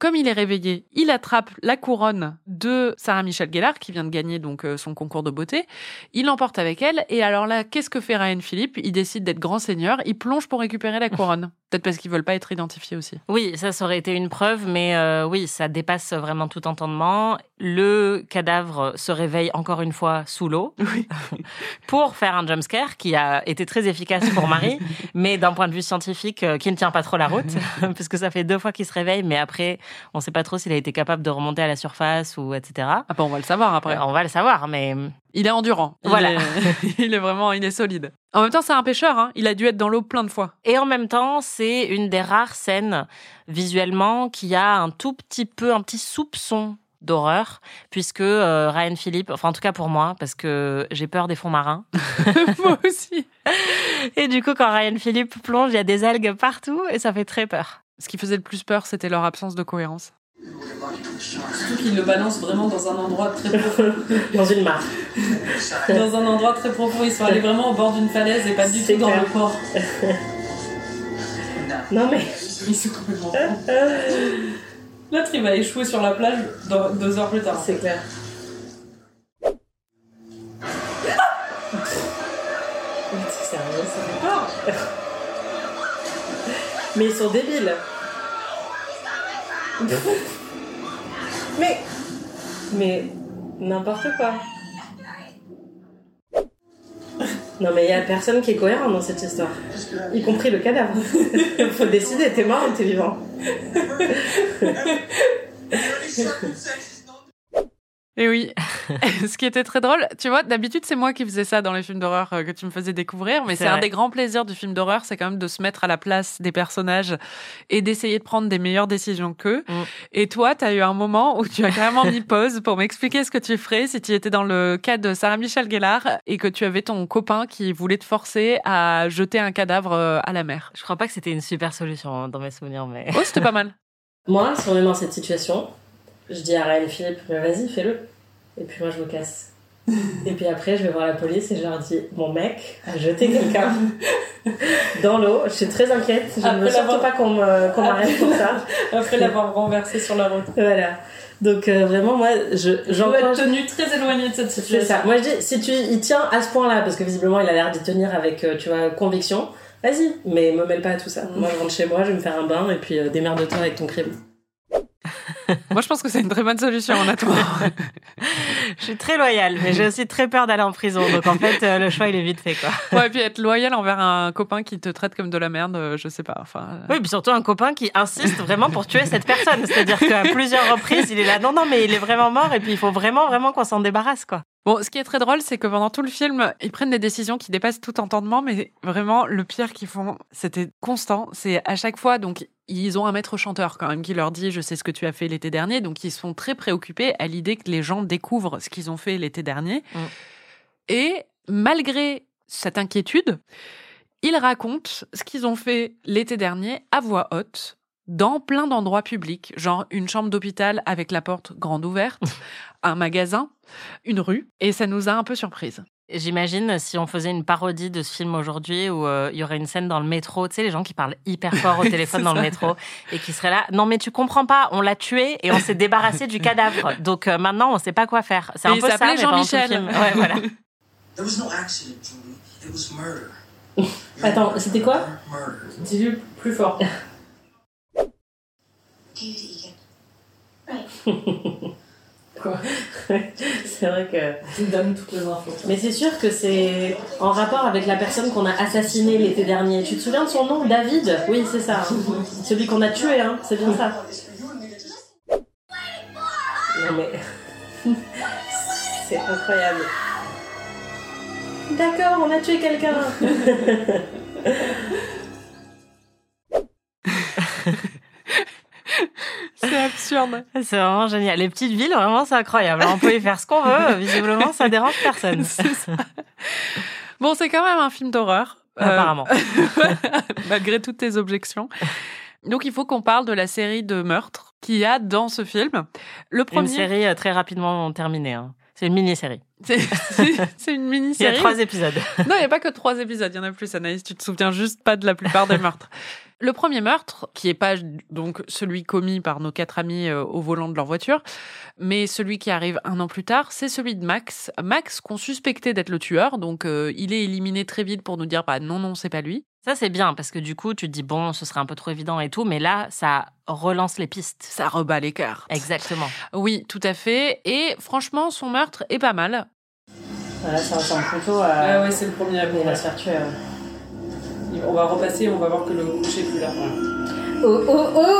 comme il est réveillé, il attrape la couronne de Sarah Michelle Gellar qui vient de gagner donc euh, son concours de beauté. Il l'emporte avec elle et alors là, qu'est-ce que fait Ryan Philippe? Il décide d'être grand seigneur, il plonge pour récupérer la couronne. Peut-être parce qu'ils veulent pas être identifiés aussi. Oui, ça, ça aurait été une preuve, mais euh, oui, ça dépasse vraiment tout entendement. Le cadavre se réveille encore une fois sous l'eau pour faire un jumpscare qui a été très efficace pour Marie, mais d'un point de vue scientifique, euh, qui ne tient pas trop la route, puisque ça fait deux fois qu'il se réveille, mais après, on ne sait pas trop s'il a été capable de remonter à la surface ou etc. Ah bah on va le savoir après. Euh, on va le savoir, mais Il est endurant. Il Voilà. est- il est vraiment, il est solide. En même temps, c'est un pêcheur. Hein. Il a dû être dans l'eau plein de fois. Et en même temps, c'est une des rares scènes visuellement qui a un tout petit peu, un petit soupçon d'horreur, puisque euh, Ryan Philippe, enfin en tout cas pour moi, parce que j'ai peur des fonds marins. Moi aussi. Et du coup, quand Ryan Philippe plonge, il y a des algues partout et ça fait très peur. Ce qui faisait le plus peur, c'était leur absence de cohérence. Surtout qu'il le balance vraiment dans un endroit très profond. Dans une mare. dans un endroit très profond. Ils sont allés vraiment au bord d'une falaise et pas du tout dans clair. le port. Non mais. Ils sont complètement. L'autre, il va échouer sur la plage dans- deux heures plus tard. C'est clair. Mais c'est sérieux, ça fait peur. Mais ils sont débiles. Mais. Mais. N'importe quoi. Non mais il y a personne qui est cohérent dans cette histoire. Y compris le cadavre. Faut décider, t'es mort ou t'es vivant Et oui, ce qui était très drôle, tu vois, d'habitude c'est moi qui faisais ça dans les films d'horreur euh, que tu me faisais découvrir, mais C'est un des grands plaisirs du film d'horreur, c'est quand même de se mettre à la place des personnages et d'essayer de prendre des meilleures décisions qu'eux. Mm. Et toi, tu as eu un moment où tu as carrément mis pause pour m'expliquer ce que tu ferais si tu étais dans le cas de Sarah Michel Gellar et que tu avais ton copain qui voulait te forcer à jeter un cadavre euh, à la mer. Je crois pas que c'était une super solution hein, dans mes souvenirs, mais. Oh, c'était pas mal. Moi, si on est dans cette situation, je dis à Ryan Philippe, mais vas-y, fais-le. Et puis moi, je me casse. Et puis après, je vais voir la police et je leur dis, mon mec a jeté quelqu'un dans l'eau. Je suis très inquiète. Je ne veux surtout pas qu'on m'arrête pour ça. Après l'avoir renversé sur la route. Voilà. Donc euh, vraiment, moi, je Je dois être j'encourage. tenu très éloigné de cette C'est situation. ça. Moi, je dis, si tu y tiens à ce point-là, parce que visiblement, il a l'air d'y tenir avec, euh, tu vois, conviction, vas-y, mais me mêle pas à tout ça. Moi, je rentre chez moi, je vais me faire un bain et puis euh, démerde-toi avec ton crime. Moi, je pense que c'est une très bonne solution, honnêtement. Je suis très loyale, mais j'ai aussi très peur d'aller en prison. Donc en fait, euh, le choix, il est vite fait, quoi. Ouais, et puis être loyal envers un copain qui te traite comme de la merde, euh, je sais pas. Enfin, euh, Oui, puis surtout un copain qui insiste vraiment pour tuer cette personne. C'est-à-dire qu'à plusieurs reprises, il est là, non, non, mais il est vraiment mort et puis il faut vraiment, vraiment qu'on s'en débarrasse, quoi. Bon, ce qui est très drôle, c'est que pendant tout le film, ils prennent des décisions qui dépassent tout entendement, mais vraiment, le pire qu'ils font, c'était constant. C'est à chaque fois, donc, ils ont un maître chanteur quand même qui leur dit Je sais ce que tu as fait l'été dernier. Donc, ils sont très préoccupés à l'idée que les gens découvrent ce qu'ils ont fait l'été dernier. Mm. Et malgré cette inquiétude, ils racontent ce qu'ils ont fait l'été dernier à voix haute dans plein d'endroits publics, genre une chambre d'hôpital avec la porte grande ouverte, un magasin, une rue, et ça nous a un peu surprise. J'imagine si on faisait une parodie de ce film aujourd'hui où euh, il y aurait une scène dans le métro, tu sais, les gens qui parlent hyper fort au téléphone dans le métro et qui seraient là. Non, mais tu comprends pas, on l'a tué et on s'est débarrassé du cadavre. Donc euh, maintenant, on sait pas quoi faire. C'est un il peu ça, Jean-Michel. Ouais, voilà. There was no accident, Julie. It was murder. Attends, c'était quoi? Dis-le plus fort. David Egan. Quoi C'est vrai que. Tu donnes toutes les infos. Mais c'est sûr que c'est en rapport avec la personne qu'on a assassinée l'été dernier. Tu te souviens de son nom? David? Oui, c'est ça. Celui qu'on a tué, hein. C'est bien ça. Non mais. C'est incroyable. D'accord, on a tué quelqu'un. absurde. C'est vraiment génial. Les petites villes, vraiment, c'est incroyable. On peut y faire ce qu'on veut. Visiblement, ça dérange personne. Ça. Bon, c'est quand même un film d'horreur. Euh, Apparemment. malgré toutes tes objections. Donc, il faut qu'on parle de la série de meurtres qu'il y a dans ce film. Le Une premier, série euh, très rapidement terminée. hein. C'est une mini-série. c'est une Il y a mini-série. trois épisodes. Non, il n'y a pas que trois épisodes, il y en a plus, Anaïs. Tu te souviens juste pas de la plupart des meurtres. Le premier meurtre, qui est pas donc celui commis par nos quatre amis euh, au volant de leur voiture, mais celui qui arrive un an plus tard, c'est celui de Max. Max qu'on suspectait d'être le tueur, donc euh, il est éliminé très vite pour nous dire bah non non c'est pas lui. Ça, c'est bien parce que du coup, tu te dis, bon, ce serait un peu trop évident et tout, mais là, ça relance les pistes. Ça rebat les cartes. Exactement. Oui, tout à fait. Et franchement, son meurtre est pas mal. Voilà, ça ressemble plutôt à. Ah ouais, c'est le premier à Il va se faire tuer. On va repasser, on va voir que le coucher est plus là. Oh oh oh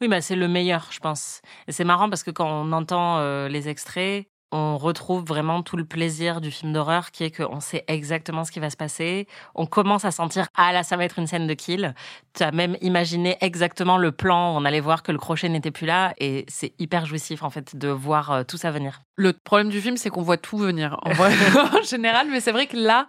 Oui, bah, c'est le meilleur, je pense. Et c'est marrant parce que quand on entend euh, les extraits, on retrouve vraiment tout le plaisir du film d'horreur qui est qu'on sait exactement ce qui va se passer. On commence à sentir, ah là, ça va être une scène de kill. Tu as même imaginé exactement le plan où on allait voir que le crochet n'était plus là et c'est hyper jouissif en fait de voir euh, tout ça venir. Le problème du film, c'est qu'on voit tout venir en, vrai, en général, mais c'est vrai que là,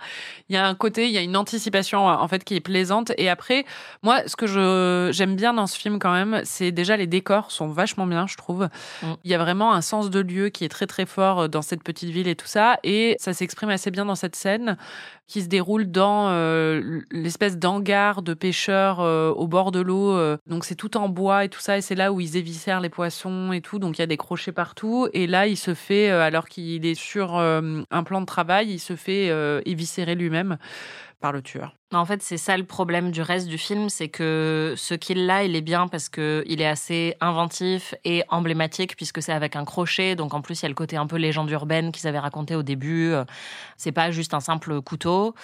il y a un côté, il y a une anticipation en fait qui est plaisante. Et après, moi, ce que je j'aime bien dans ce film quand même, c'est déjà les décors sont vachement bien, je trouve. Mm. Il y a vraiment un sens de lieu qui est très très fort dans cette petite ville et tout ça, et ça s'exprime assez bien dans cette scène qui se déroule dans euh, l'espèce d'hangar de pêcheurs euh, au bord de l'eau. euh. donc c'est tout en bois et tout ça, et c'est là où ils éviscèrent les poissons et tout. Donc il y a des crochets partout, et là il se fait, euh, alors qu'il est sur euh, un plan de travail, il se fait euh, éviscérer lui-même par le tueur. En fait, c'est ça le problème du reste du film, c'est que ce qu'il a, il est bien parce que il est assez inventif et emblématique puisque c'est avec un crochet. Donc en plus, il y a le côté un peu légende urbaine qu'ils avaient raconté au début. Euh, C'est pas juste un simple couteau.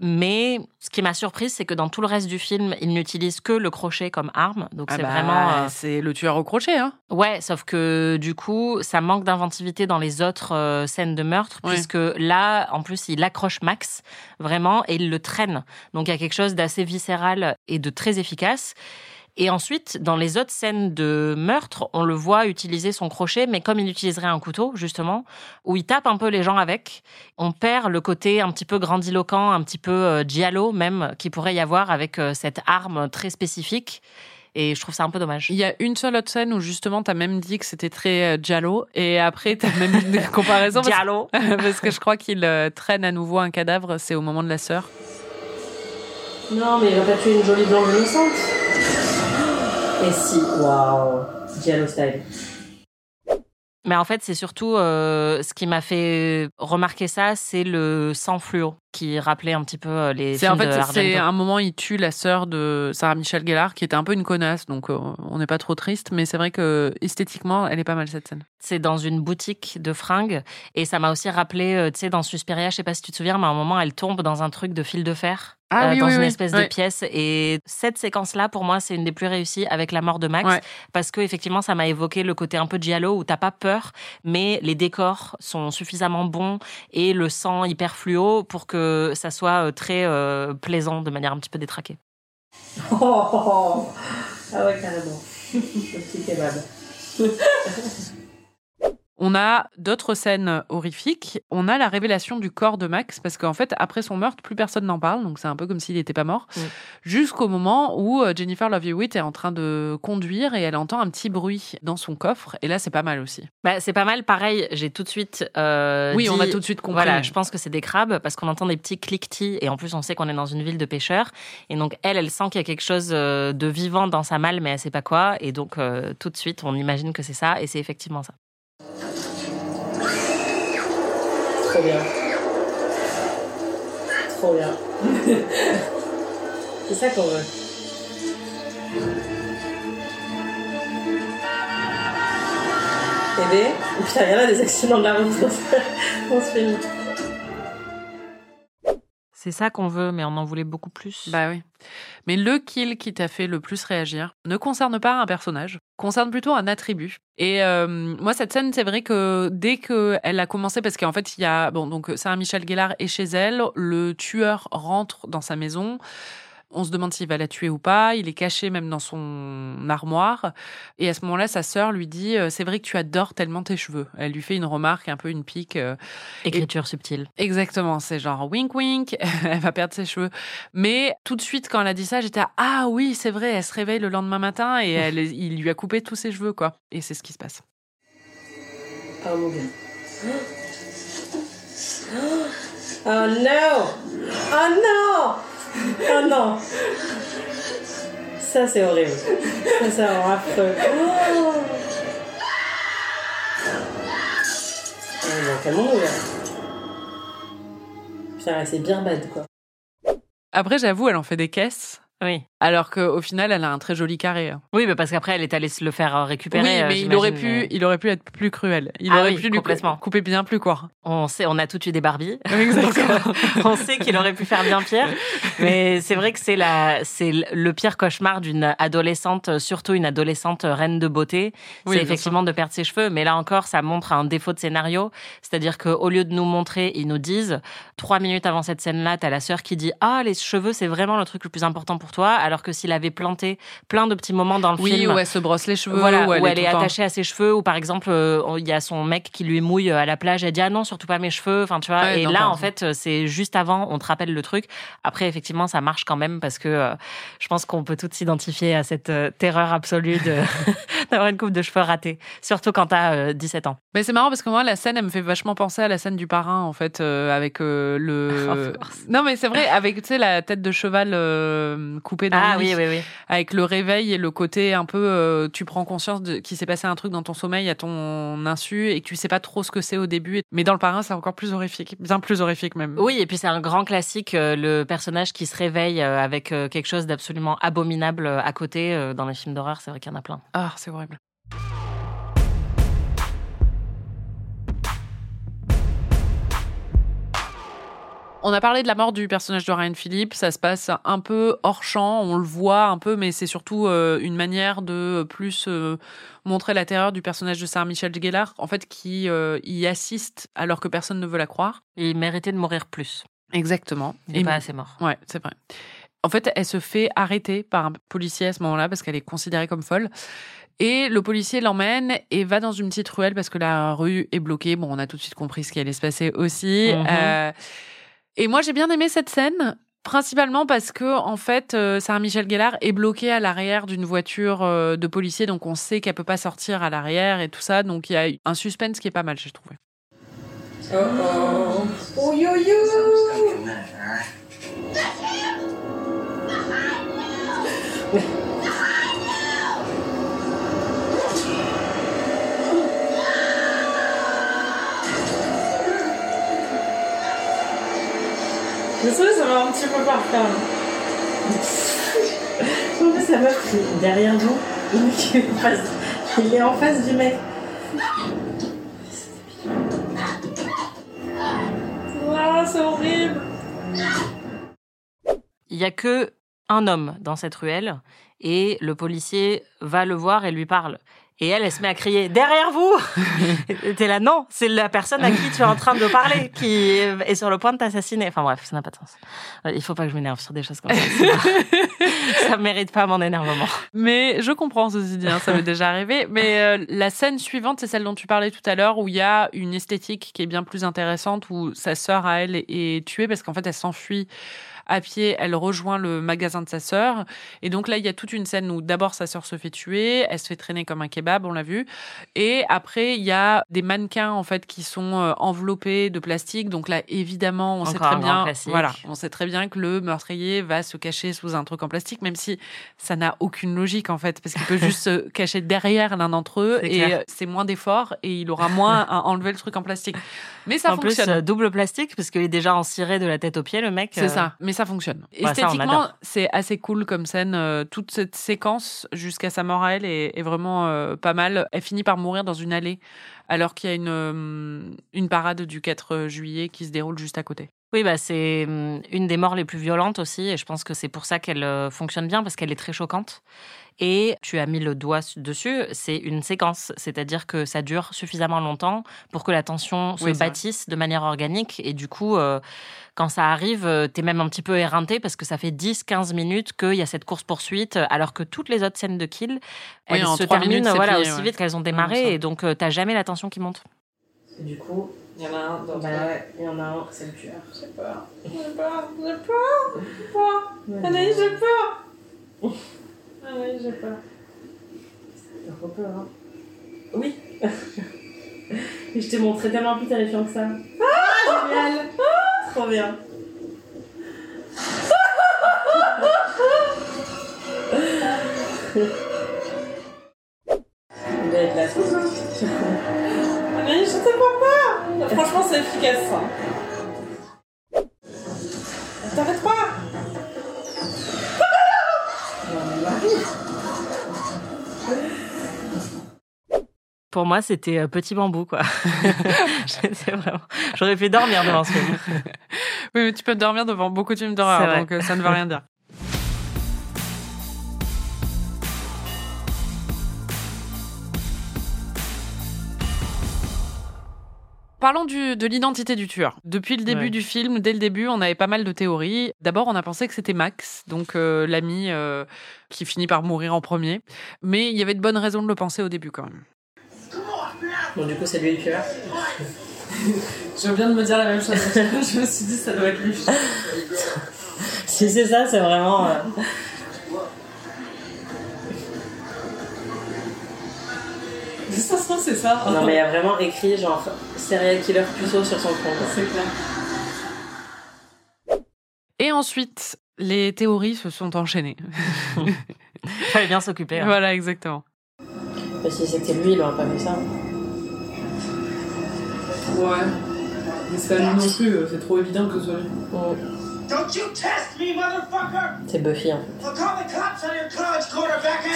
Mais ce qui m'a surprise, c'est que dans tout le reste du film, il n'utilise que le crochet comme arme. Donc Ah c'est bah, vraiment. euh, c'est le tueur au crochet, hein. Ouais, sauf que du coup, ça manque d'inventivité dans les autres euh, scènes de meurtre, Ouais. puisque là, en plus, il accroche Max vraiment et il le traîne. Donc il y a quelque chose d'assez viscéral et de très efficace. Et ensuite, dans les autres scènes de meurtre, on le voit utiliser son crochet, mais comme il utiliserait un couteau, justement, où il tape un peu les gens avec, on perd le côté un petit peu grandiloquent, un petit peu euh, giallo même, qui pourrait y avoir avec euh, cette arme très spécifique. Et je trouve ça un peu dommage. Il y a une seule autre scène où justement t'as même dit que c'était très euh, giallo et après t'as même une comparaison parce, Giallo. parce que je crois qu'il euh, traîne à nouveau un cadavre, c'est au moment de la sœur. Non, mais il va pas tuer une jolie blonde innocente. Et si, waouh, Giallo style. Mais en fait, c'est surtout euh, ce qui m'a fait remarquer ça, c'est le sang fluo qui rappelait un petit peu euh, les films en fait de c'est un moment il tue la sœur de Sarah Michelle Gellar qui était un peu une connasse donc euh, on n'est pas trop triste mais c'est vrai que esthétiquement elle est pas mal cette scène. C'est dans une boutique de fringues et ça m'a aussi rappelé, euh, tu sais, dans Suspiria, je sais pas si tu te souviens, mais à un moment, elle tombe dans un truc de fil de fer. Ah euh, oui, dans oui, une espèce de pièce et cette séquence là pour moi c'est une des plus réussies avec la mort de Max Ouais. parce que effectivement ça m'a évoqué le côté un peu giallo où t'as pas peur mais les décors sont suffisamment bons et le sang hyper fluo pour que ça soit euh, très euh, plaisant de manière un petit peu détraquée. Oh, oh, oh. Ah ouais, carrément. Le petit kebab. On a d'autres scènes horrifiques. On a la révélation du corps de Max parce qu'en fait, après son meurtre, plus personne n'en parle. Donc c'est un peu comme s'il n'était pas mort. Jusqu'au moment où euh, Jennifer Love Hewitt est en train de conduire et elle entend un petit bruit dans son coffre. Et là, c'est pas mal aussi. Bah, c'est pas mal pareil j'ai tout de suite euh, oui, on a tout de suite compris. Voilà, je pense que c'est des crabes parce qu'on entend des petits cliquetis et en plus on sait qu'on est dans une ville de pêcheurs et donc elle, elle sent qu'il y a quelque chose euh, de vivant dans sa malle mais elle sait pas quoi et donc euh, tout de suite on imagine que c'est ça et c'est effectivement ça. Trop bien. Trop bien. C'est ça qu'on veut. Eh bien, putain, il y en a des accidents de la route dans. C'est ça qu'on veut mais on en voulait beaucoup plus. Bah oui. Mais le kill qui t'a fait le plus réagir ne concerne pas un personnage, concerne plutôt un attribut. Et euh, moi, cette scène, c'est vrai que dès que elle a commencé, parce qu'en fait, il y a bon, donc Sarah Michelle Gellar est chez elle, le tueur rentre dans sa maison. On se demande s'il va la tuer ou pas. Il est caché même dans son armoire. Et à ce moment-là, sa sœur lui dit euh, C'est vrai que tu adores tellement tes cheveux. Elle lui fait une remarque, un peu une pique. euh, Écriture subtile. Exactement, c'est genre wink wink, elle va perdre ses cheveux. Mais tout de suite, quand elle a dit ça, j'étais ah oui, c'est vrai, elle se réveille le lendemain matin et elle, il lui a coupé tous ses cheveux, quoi. Et c'est ce qui se passe. Oh mon dieu. Oh non Oh non Oh non Ça c'est horrible. Ça c'est affreux. Oh non, calmons-nous là. faire avec ses beer bad, quoi. Après, j'avoue, elle en fait des caisses. Oui. Alors qu'au final, elle a un très joli carré. hein. Oui, mais parce qu'après, elle est allée se le faire euh, récupérer. oui, euh, mais il aurait pu, mais il aurait pu être plus cruel. Il Ah aurait oui, pu lui couper bien plus court. On sait, on a tout eu des Barbies. Exactement. Euh, on sait qu'il aurait pu faire bien pire. Mais c'est vrai que c'est la, c'est le pire cauchemar d'une adolescente, surtout une adolescente reine de beauté. Oui, c'est effectivement de perdre ses cheveux. Mais là encore, ça montre un défaut de scénario. C'est-à-dire qu'au lieu de nous montrer, ils nous disent, trois minutes avant cette scène-là, t'as la sœur qui dit, ah, les cheveux, c'est vraiment le truc le plus important pour toi. Alors que s'il avait planté plein de petits moments dans le Oui, film. où elle se brosse les cheveux, Voilà, où elle, où est, elle attachée à ses cheveux, ou par exemple, euh, il y a son mec qui lui mouille à la plage, elle dit ah non, surtout pas mes cheveux, enfin tu vois. Ouais, et non, là, en fait, euh, c'est juste avant, on te rappelle le truc. Après, effectivement, ça marche quand même parce que euh, je pense qu'on peut toutes s'identifier à cette euh, terreur absolue d'avoir une coupe de cheveux ratée, surtout quand t'as euh, 17 ans. Mais c'est marrant parce que moi, la scène, elle me fait vachement penser à la scène du parrain, en fait, euh, avec euh, le. Course. non, mais c'est vrai, avec, tu sais, la tête de cheval euh, coupée dans Ah le oui, oui, oui. avec le réveil et le côté un peu, euh, tu prends conscience de qu'il s'est passé un truc dans ton sommeil à ton insu et que tu sais pas trop ce que c'est au début. Mais dans le parrain, c'est encore plus horrifique, bien plus horrifique même. Oui, et puis c'est un grand classique, euh, le personnage qui se réveille euh, avec quelque chose d'absolument abominable à côté dans les films d'horreur. C'est vrai qu'il y en a plein. Ah, c'est horrible. On a parlé de la mort du personnage de Ryan Philippe. Ça se passe un peu hors champ, on le voit un peu, mais c'est surtout euh, une manière de plus euh, montrer la terreur du personnage de Sarah Michel Gellar, en fait, qui euh, y assiste alors que personne ne veut la croire. Il méritait de mourir plus. Exactement. Il n'est Et- pas assez mort. Ouais, c'est vrai. En fait, elle se fait arrêter par un policier à ce moment-là parce qu'elle est considérée comme folle. Et le policier l'emmène et va dans une petite ruelle parce que la rue est bloquée. Bon, on a tout de suite compris ce qui allait se passer aussi. Mhm. Et moi, j'ai bien aimé cette scène. Principalement parce que en fait, euh, Sarah Michel Gellar est bloquée à l'arrière d'une voiture euh, de policier, donc on sait qu'elle peut pas sortir à l'arrière et tout ça. Donc il y a un suspense qui est pas mal, j'ai trouvé. Oh oh. Oh yo Give yo. me a minute, all right? Désolé, ça m'a un petit peu par là. En plus, sa meuf qui est derrière vous, il est en face, il est en face du mec. Ah, c'est horrible. Il y a que un homme dans cette ruelle et le policier va le voir et lui parle. Et elle, elle se met à crier derrière vous. T'es là, non, c'est la personne à qui tu es en train de parler qui est sur le point de t'assassiner. Enfin bref, ça n'a pas de sens. Il faut pas que je m'énerve sur des choses comme ça. ça mérite pas mon énervement. Mais je comprends ceci dit, hein, ça m'est déjà arrivé. Mais euh, la scène suivante, c'est celle dont tu parlais tout à l'heure, où il y a une esthétique qui est bien plus intéressante, où sa sœur à elle est tuée parce qu'en fait elle s'enfuit à pied, elle rejoint le magasin de sa sœur. Et donc là, il y a toute une scène où d'abord sa sœur se fait tuer, elle se fait traîner comme un kebab, on l'a vu. Et après, il y a des mannequins en fait qui sont euh, enveloppés de plastique. Donc là, évidemment, on sait très bien, voilà, on sait très bien que le meurtrier va se cacher sous un truc en plastique, même si ça n'a aucune logique en fait, parce qu'il peut juste se cacher derrière l'un d'entre eux et c'est moins d'efforts et il aura moins à enlever le truc en plastique. Mais ça en plus, fonctionne. euh, double plastique parce qu'il est déjà en ciré de la tête aux pieds, le mec. C'est euh, ça, mais ça fonctionne. On Esthétiquement, c'est assez cool comme scène. euh, toute cette séquence jusqu'à sa mort à elle est, est vraiment euh, pas mal. Elle finit par mourir dans une allée alors qu'il y a une, euh, une parade du 4 juillet qui se déroule juste à côté. Oui, bah c'est hum, une des morts les plus violentes aussi, et je pense que c'est pour ça qu'elle euh, fonctionne bien parce qu'elle est très choquante. Et tu as mis le doigt su- dessus, c'est une séquence, c'est-à-dire que ça dure suffisamment longtemps pour que la tension se vrai. bâtisse de manière organique, et du coup, euh, quand ça arrive, euh, t'es même un petit peu éreinté parce que ça fait 10-15 minutes qu'il y a cette course-poursuite, alors que toutes les autres scènes de kill, Oui, elles se terminent minutes, voilà, plié, aussi ouais. vite qu'elles ont démarré, et donc euh, t'as jamais la tension qui monte. Du coup, Il y en a un dans bah ouais, il y en a un, c'est le tueur. J'ai peur. J'ai peur. J'ai peur. J'ai peur. Anaïs, j'ai peur. Anaïs, j'ai peur. T'as trop peur, hein Oui. Et je t'ai montré tellement plus terrifiant que ça. Ah, génial. Trop bien. Il doit être là. Anaïs, j'ai tellement peur. Franchement, c'est efficace. Ça. T'en fais trois Pour moi, c'était euh, petit bambou, quoi. J'aurais fait dormir devant ce film. Oui, mais tu peux dormir devant beaucoup de films d'horreur, donc euh, ça ne veut rien dire. Parlons du- de l'identité du tueur. Depuis le début Ouais. du film, dès le début, on avait pas mal de théories. D'abord, on a pensé que c'était Max, donc euh, l'ami euh, qui finit par mourir en premier. Mais il y avait de bonnes raisons de le penser au début quand même. Bon, du coup, c'est lui le tueur. Je viens de me dire la même chose. je me suis dit, ça doit être lui. Si c'est ça, c'est vraiment. euh, Ça se trouve, c'est ça. Non, mais il y a vraiment écrit genre serial killer puceau sur son front. C'est clair. Et ensuite, les théories se sont enchaînées. Fallait bien s'occuper. hein. voilà, exactement. Mais si c'était lui, il aurait pas fait ça. Ouais. Mais c'est pas lui non plus, euh, c'est trop évident que ce soit lui. Don't you test me, motherfucker! C'est Buffy, en fait.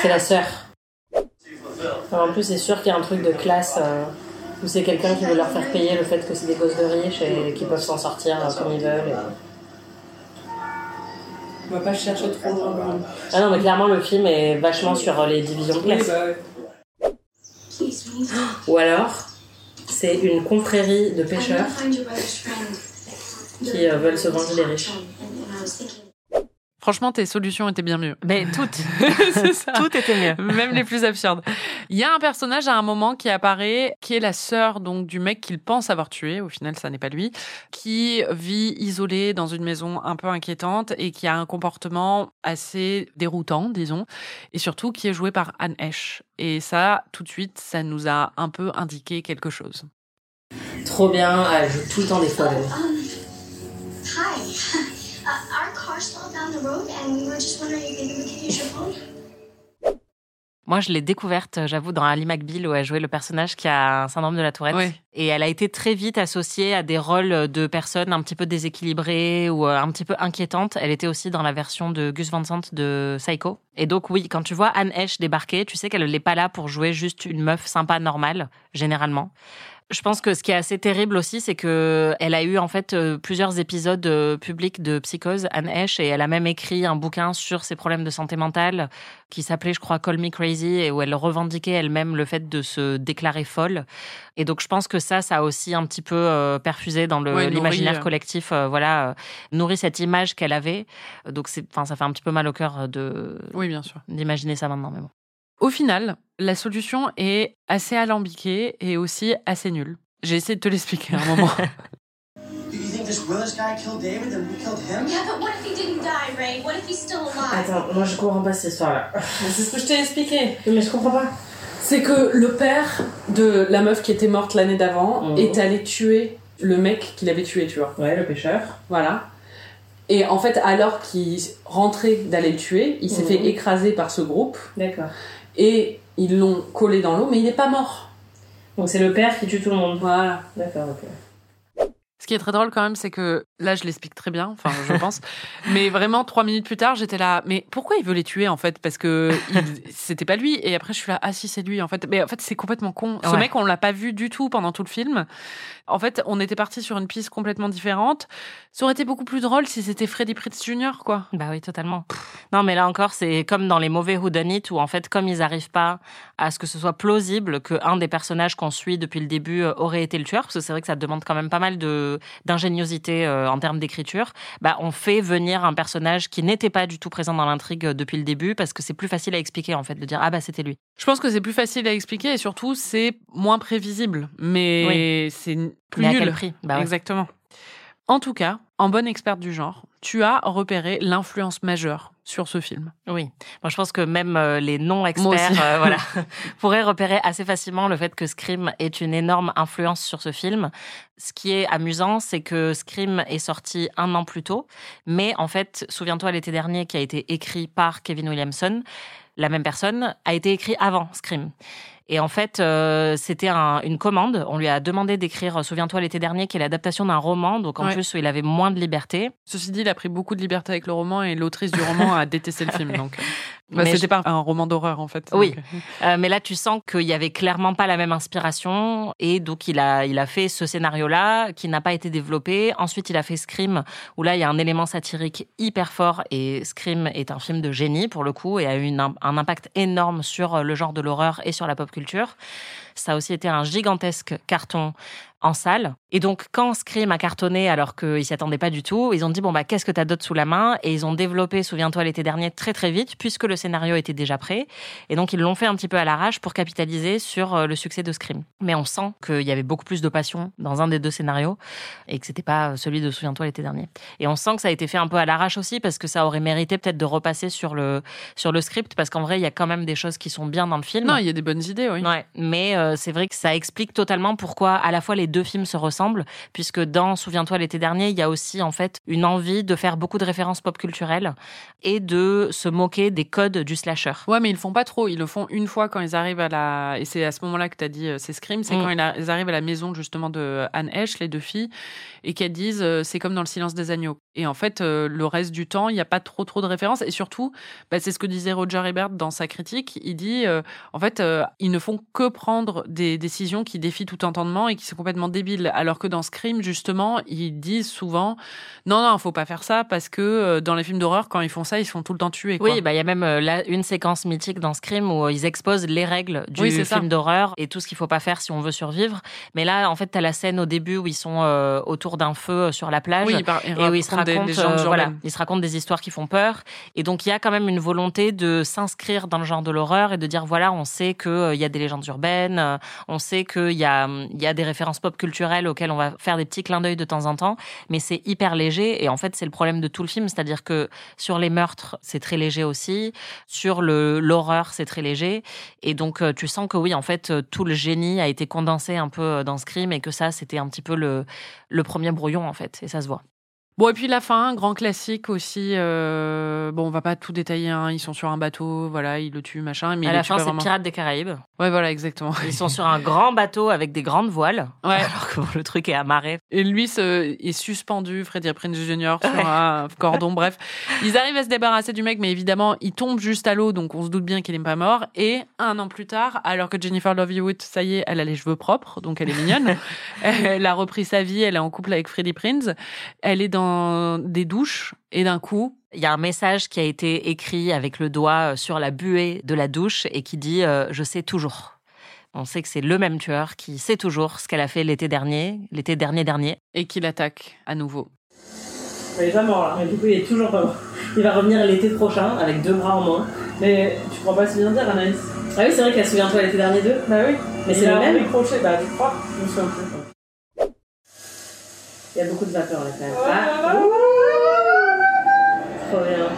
C'est la sœur. Alors, en plus, c'est sûr qu'il y a un truc de classe euh, où c'est quelqu'un qui veut leur faire payer le fait que c'est des gosses de riches et qu'ils peuvent s'en sortir euh, comme ils veulent. et- On va pas chercher trop loin. Ah non, mais clairement, le film est vachement sur euh, les divisions de classe. bah Ou alors, c'est une confrérie de pêcheurs qui euh, veulent se venger des riches. Franchement, tes solutions étaient bien mieux. Mais toutes, C'est ça. tout était mieux. Même les plus absurdes. Il y a un personnage à un moment qui apparaît, qui est la sœur donc du mec qu'il pense avoir tué. Au final, ça n'est pas lui. Qui vit isolé dans une maison un peu inquiétante et qui a un comportement assez déroutant, disons. Et surtout, qui est joué par Anne Hesh. Et ça, tout de suite, ça nous a un peu indiqué quelque chose. Trop bien, elle joue tout le temps des folles. Moi, je l'ai découverte, j'avoue, dans Ali McBeal, où elle jouait le personnage qui a un syndrome de la tourette. Et elle a été très vite associée à des rôles de personnes un petit peu déséquilibrées ou euh, un petit peu inquiétantes. Elle était aussi dans la version de Gus Van Sant de Psycho. Et donc, oui, quand tu vois Anne Hesh débarquer, tu sais qu'elle n'est pas là pour jouer juste une meuf sympa, normale, généralement. Je pense que ce qui est assez terrible aussi, c'est que elle a eu en fait euh, plusieurs épisodes euh, publics de psychose, Anne Hesh, et elle a même écrit un bouquin sur ses problèmes de santé mentale qui s'appelait, je crois, Call Me Crazy, et où elle revendiquait elle-même le fait de se déclarer folle. Et donc, je pense que ça, ça a aussi un petit peu euh, perfusé dans Ouais, l'imaginaire collectif, voilà, nourri cette image qu'elle avait. Donc, c'est, enfin, ça fait un petit peu mal au cœur de Oui, bien sûr. d'imaginer ça maintenant, mais bon. Au final, la solution est assez alambiquée et aussi assez nulle. J'ai essayé de te l'expliquer à un moment. Do you think this Willis guy killed David and we killed him? Yeah, but what if he didn't die, Ray? What if he's still alive? Attends, moi je comprends pas cette histoire-là. C'est ce que je t'ai expliqué. Mais je comprends pas. C'est que le père de la meuf qui était morte l'année d'avant Mhm. est allé tuer le mec qu'il avait tué, tu vois. Ouais, le pêcheur. Voilà. Et en fait, alors qu'il rentrait d'aller le tuer, il s'est Mhm. fait écraser par ce groupe D'accord. Et ils l'ont collé dans l'eau, mais il n'est pas mort. Donc c'est le père qui tue tout le monde. Voilà. D'accord, ok. Ce qui est très drôle quand même, c'est que là, je l'explique très bien, enfin, je pense. mais vraiment, trois minutes plus tard, j'étais là. Mais pourquoi il veut les tuer en fait? Parce que il- c'était pas lui. Et après, je suis là. Ah si, c'est lui en fait. Mais en fait, c'est complètement con. Ce Ouais. mec, on l'a pas vu du tout pendant tout le film. En fait, on était parti sur une piste complètement différente. Ça aurait été beaucoup plus drôle si c'était Freddy Prinze Jr. quoi. Bah oui, totalement. Non, mais là encore, c'est comme dans les mauvais whodunit où en fait, comme ils n'arrivent pas à ce que ce soit plausible que un des personnages qu'on suit depuis le début euh, aurait été le tueur, parce que c'est vrai que ça demande quand même pas mal de d'ingéniosité euh, en termes d'écriture. Bah, on fait venir un personnage qui n'était pas du tout présent dans l'intrigue euh, depuis le début parce que c'est plus facile à expliquer en fait de dire ah bah c'était lui. Je pense que c'est plus facile à expliquer et surtout, c'est moins prévisible. Mais c'est plus mais à nul. quel prix? Bah ouais. Exactement. En tout cas, en bonne experte du genre, tu as repéré l'influence majeure sur ce film. Oui, moi je pense que même euh, les non-experts euh, voilà, pourraient repérer assez facilement le fait que Scream est une énorme influence sur ce film. Ce qui est amusant, c'est que Scream est sorti un an plus tôt, mais en fait, souviens-toi l'été dernier qui a été écrit par Kevin Williamson, la même personne a été écrit avant Scream. Et en fait, euh, c'était un- une commande. On lui a demandé d'écrire euh, Souviens-toi l'été dernier, qui est l'adaptation d'un roman. Donc en Ouais. plus, il avait moins de liberté. Ceci dit, il a pris beaucoup de liberté avec le roman et l'autrice du roman a détesté le film. Donc. Bah, C'était je- pas un roman d'horreur en fait. Oui. Donc, Euh, mais là, tu sens qu'il y avait clairement pas la même inspiration et donc il a il a fait ce scénario-là qui n'a pas été développé. Ensuite, il a fait Scream où là il y a un élément satirique hyper fort et Scream est un film de génie pour le coup et a eu une- un impact énorme sur le genre de l'horreur et sur la pop culture. Ça a aussi été un gigantesque carton en salle. Et donc, quand Scream a cartonné alors qu'ils s'y attendaient pas du tout, ils ont dit, bon, bah, qu'est-ce que t'as d'autre sous la main? Et ils ont développé, souviens-toi, l'été dernier, très très vite, puisque le scénario était déjà prêt. Et donc, ils l'ont fait un petit peu à l'arrache pour capitaliser sur euh, le succès de Scream. Mais on sent qu'il y avait beaucoup plus de passion dans un des deux scénarios et que c'était pas celui de Souviens-toi l'été dernier. Et on sent que ça a été fait un peu à l'arrache aussi parce que ça aurait mérité peut-être de repasser sur le, sur le script parce qu'en vrai, il y a quand même des choses qui sont bien dans le film. Non, il y a des bonnes idées, oui. Ouais, mais euh, c'est vrai que ça explique totalement pourquoi à la fois les deux films se ressemblent, puisque dans Souviens-toi l'été dernier, il y a aussi en fait une envie de faire beaucoup de références pop culturelles et de se moquer des codes du slasher. Ouais, mais ils le font pas trop. Ils le font une fois quand ils arrivent à la. Et c'est à ce moment-là que tu as dit euh, c'est Scream. C'est Mm. quand ils arrivent à la maison justement de Anne Heche, les deux filles, et qu'elles disent euh, c'est comme dans Le silence des agneaux. Et en fait, euh, le reste du temps, il n'y a pas trop trop de références. Et surtout, bah, c'est ce que disait Roger Ebert dans sa critique. Il dit euh, en fait, euh, ils ne font que prendre des décisions qui défient tout entendement et qui sont complètement débiles. Alors que dans Scream, justement, ils disent souvent non, non, faut pas faire ça parce que dans les films d'horreur, quand ils font ça, ils sont tout le temps tués. quoi. Oui, bah il y a même là une séquence mythique dans Scream où ils exposent les règles du Oui, film d'horreur et tout ce qu'il faut pas faire si on veut survivre. Mais là, en fait, t'as la scène au début où ils sont autour d'un feu sur la plage. Oui, il par- il et où ils se des racontent, légendes euh, voilà, urbaines. ils se racontent des histoires qui font peur. Et donc il y a quand même une volonté de s'inscrire dans le genre de l'horreur et de dire voilà, on sait que euh, y a des légendes urbaines, euh, on sait qu'il y a il y a des références pop culturelles auxquelles on va faire des petits clins d'œil de temps en temps, mais c'est hyper léger. Et en fait, c'est le problème de tout le film, c'est-à-dire que sur les meurtres, c'est très léger aussi, sur le l'horreur, c'est très léger. Et donc tu sens que oui, en fait, tout le génie a été condensé un peu dans Scream et que ça, c'était un petit peu le le premier brouillon en fait, et ça se voit. Bon, et puis la fin, grand classique aussi. euh, Bon, on va pas tout détailler. hein, Ils sont sur un bateau, voilà, ils le tuent, machin. Mais à il la fin, c'est vraiment. Pirates des Caraïbes. Ouais, voilà, exactement. Ils sont sur un grand bateau avec des grandes voiles, Ouais. alors que le truc est amarré. Et lui se, est suspendu, Freddie Prinze Jr. sur Ouais. un cordon. Bref, ils arrivent à se débarrasser du mec, mais évidemment, il tombe juste à l'eau, donc on se doute bien qu'il n'est pas mort. Et un an plus tard, alors que Jennifer Love Hewitt, ça y est, elle a les cheveux propres, donc elle est mignonne. elle a repris sa vie, elle est en couple avec Freddie Prinze. Elle est dans des douches et d'un coup, Il y a un message qui a été écrit avec le doigt euh, sur la buée de la douche et qui dit euh, Je sais toujours. On sait que c'est le même tueur qui sait toujours ce qu'elle a fait l'été dernier, l'été dernier dernier. et qu'il attaque à nouveau. Il est pas mort là, mais du coup il est toujours pas mort. Il va revenir l'été prochain avec deux bras en moins. Mais tu crois pas se bien dire, Anaïs? Ah oui, c'est vrai qu'elle se souvient-toi l'été dernier d'eux. Bah oui. Mais c'est le même bah je crois. Je me souviens plus. Il y a beaucoup de vapeur là quand même. Ah, ouh. Trop bien.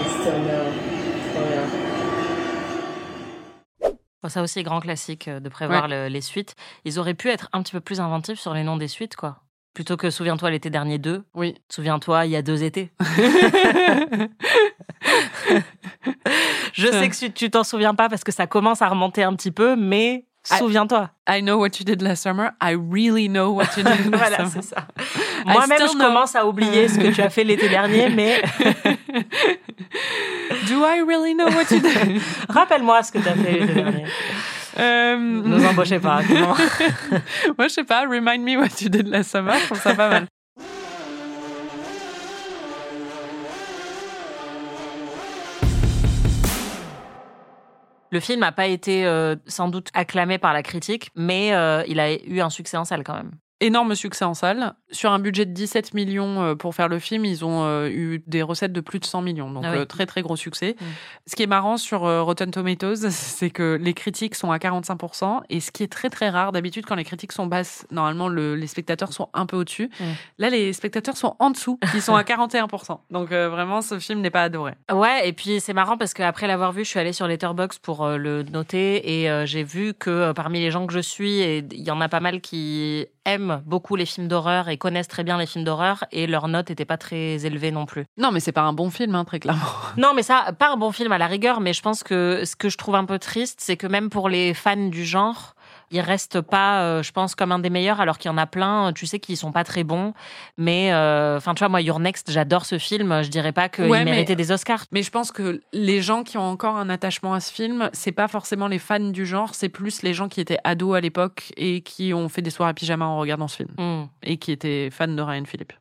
External. Trop bien. Bon, ça aussi, grand classique euh, de prévoir le- les suites. Ils auraient pu être un petit peu plus inventifs sur les noms des suites, quoi. Plutôt que Souviens-toi l'été dernier 2, Oui. Souviens-toi il y a deux étés. Je sais que tu- t'en souviens pas parce que ça commence à remonter un petit peu, mais. Souviens-toi. I know what you did last summer. I really know what you did last voilà, summer. c'est ça. Moi-même, je know. commence à oublier ce que tu as fait l'été dernier, mais Do I really know what you did? rappelle-moi ce que tu as fait l'été dernier. Euh, Ne nous embauchez pas. Moi, je sais pas. Remind me what you did last summer. Je trouve ça pas mal. Le film n'a pas été euh, sans doute acclamé par la critique, mais euh, il a eu un succès en salle quand même. Énorme succès en salle. Sur un budget de 17 millions euh, pour faire le film, ils ont euh, eu des recettes de plus de 100 millions. Donc, Ah oui. euh, très, très gros succès. Mm. Ce qui est marrant sur Rotten Tomatoes, c'est que les critiques sont à 45%. Et ce qui est très, très rare, d'habitude, quand les critiques sont basses, normalement, le- les spectateurs sont un peu au-dessus. Mm. Là, les spectateurs sont en dessous. Ils sont à 41%. Donc, euh, vraiment, ce film n'est pas adoré. Ouais, et puis c'est marrant parce qu'après l'avoir vu, je suis allée sur Letterboxd pour euh, le noter et euh, j'ai vu que parmi les gens que je suis, il y en a pas mal qui aiment beaucoup les films d'horreur et connaissent très bien les films d'horreur et leur note n'était pas très élevée non plus. Non, mais c'est pas un bon film, hein, très clairement. Non, mais ça, pas un bon film à la rigueur, mais je pense que ce que je trouve un peu triste, c'est que même pour les fans du genre, il reste pas, euh, je pense, comme un des meilleurs, alors qu'il y en a plein, tu sais, qui sont pas très bons. Mais, euh, enfin, tu vois, moi, Your Next, j'adore ce film. Je dirais pas qu'il Ouais, mais- méritait des Oscars. Mais je pense que les gens qui ont encore un attachement à ce film, c'est pas forcément les fans du genre, c'est plus les gens qui étaient ados à l'époque et qui ont fait des soirées pyjama en regardant ce film Hmm. et qui étaient fans de Ryan Philippe.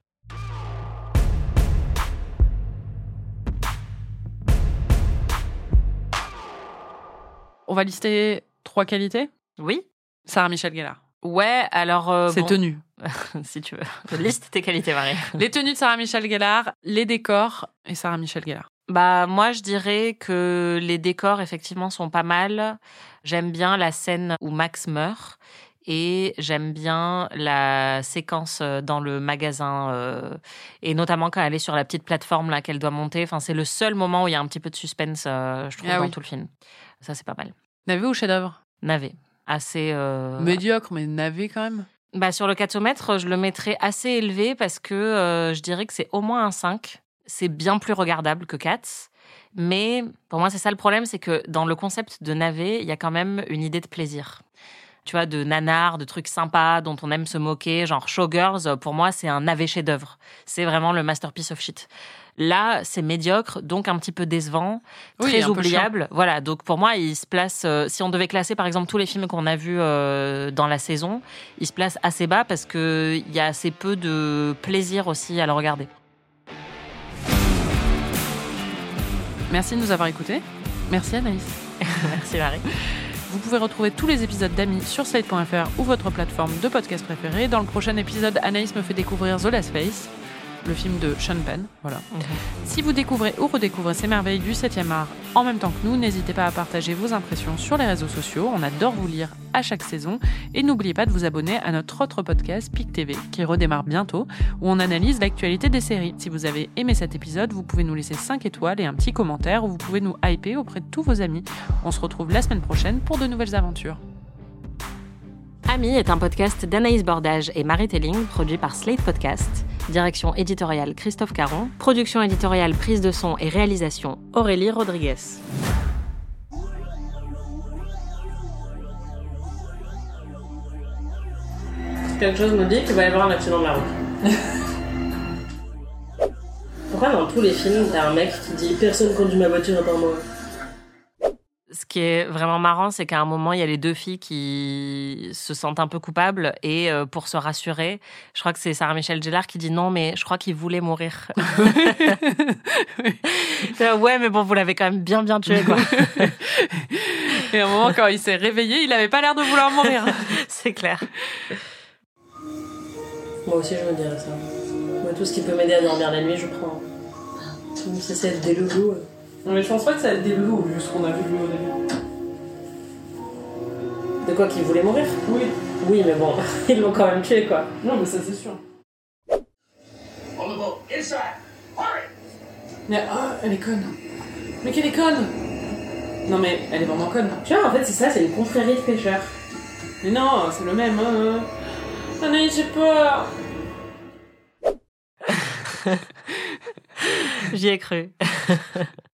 On va lister trois qualités? Oui. Sarah Michel Gellar. Ouais, alors. euh, bon, tenues. si tu veux. Liste tes qualités, Marie. Les tenues de Sarah Michel Gellar, les décors et Sarah Michel Gellar. Bah moi je dirais que les décors effectivement sont pas mal. J'aime bien la scène où Max meurt et j'aime bien la séquence euh, dans le magasin euh, et notamment quand elle est sur la petite plateforme là qu'elle doit monter. Enfin c'est le seul moment où il y a un petit peu de suspense euh, je trouve Ah dans oui. tout le film. Ça c'est pas mal. Navet ou chef-d'œuvre? Navet assez euh, Médiocre, mais navet quand même. bah, sur le 4 mètre, je le mettrais assez élevé parce que euh, je dirais que c'est au moins un 5. C'est bien plus regardable que Cats. Mais pour moi, c'est ça le problème, c'est que dans le concept de navet, il y a quand même une idée de plaisir. Tu vois, de nanar, de trucs sympas dont on aime se moquer, genre Showgirls, pour moi, c'est un navet chef-d'œuvre. C'est vraiment le masterpiece of shit. Là, c'est médiocre, donc un petit peu décevant, Oui, très oubliable. Voilà, donc pour moi, il se place. euh, si on devait classer, par exemple, tous les films qu'on a vus euh, dans la saison, il se place assez bas parce que il y a assez peu de plaisir aussi à le regarder. Merci de nous avoir écoutés. Merci Anaïs. Merci Marie. Vous pouvez retrouver tous les épisodes d'Amis sur slate.fr ou votre plateforme de podcast préférée. Dans le prochain épisode, Anaïs me fait découvrir The Last Face, le film de Sean Penn. Voilà. Si vous découvrez ou redécouvrez ces merveilles du 7e art en même temps que nous, n'hésitez pas à partager vos impressions sur les réseaux sociaux. On adore vous lire à chaque saison. Et n'oubliez pas de vous abonner à notre autre podcast, PIC TV, qui redémarre bientôt, où on analyse l'actualité des séries. Si vous avez aimé cet épisode, vous pouvez nous laisser 5 étoiles et un petit commentaire, ou vous pouvez nous hyper auprès de tous vos amis. On se retrouve la semaine prochaine pour de nouvelles aventures. Ami est un podcast d'Anaïs Bordage et Marie Telling, produit par Slate Podcast. Direction éditoriale Christophe Caron. Production éditoriale, prise de son et réalisation Aurélie Rodriguez. Quelque chose me dit qu'il va y avoir un accident de la route. Pourquoi dans tous les films, t'as un mec qui dit personne conduit ma voiture à part moi? Ce qui est vraiment marrant, c'est qu'à un moment, il y a les deux filles qui se sentent un peu coupables et euh, pour se rassurer, je crois que c'est Sarah Michelle Gellar qui dit non, mais je crois qu'il voulait mourir. Euh, ouais, mais bon, vous l'avez quand même bien bien tué, quoi. Et à un moment, quand il s'est réveillé, il avait pas l'air de vouloir mourir. c'est clair. Moi aussi, je me dirais ça. Moi, tout ce qui peut m'aider à dormir la nuit, je prends. Même si c'est des loulous. Non, mais je pense pas que ça a des loups, vu ce qu'on a vu au début. De quoi qu'il voulait mourir Oui. Oui, mais bon, ils l'ont quand même tué, quoi. Non, mais ça, c'est sûr. Hurry! Mais ah, elle est conne. Mais qu'elle est conne Non, mais elle est vraiment conne. Tu vois, en fait, c'est ça, c'est une confrérie de pêcheurs. Mais non, c'est le même. Hein. Anaïs, j'ai peur. J'y ai cru.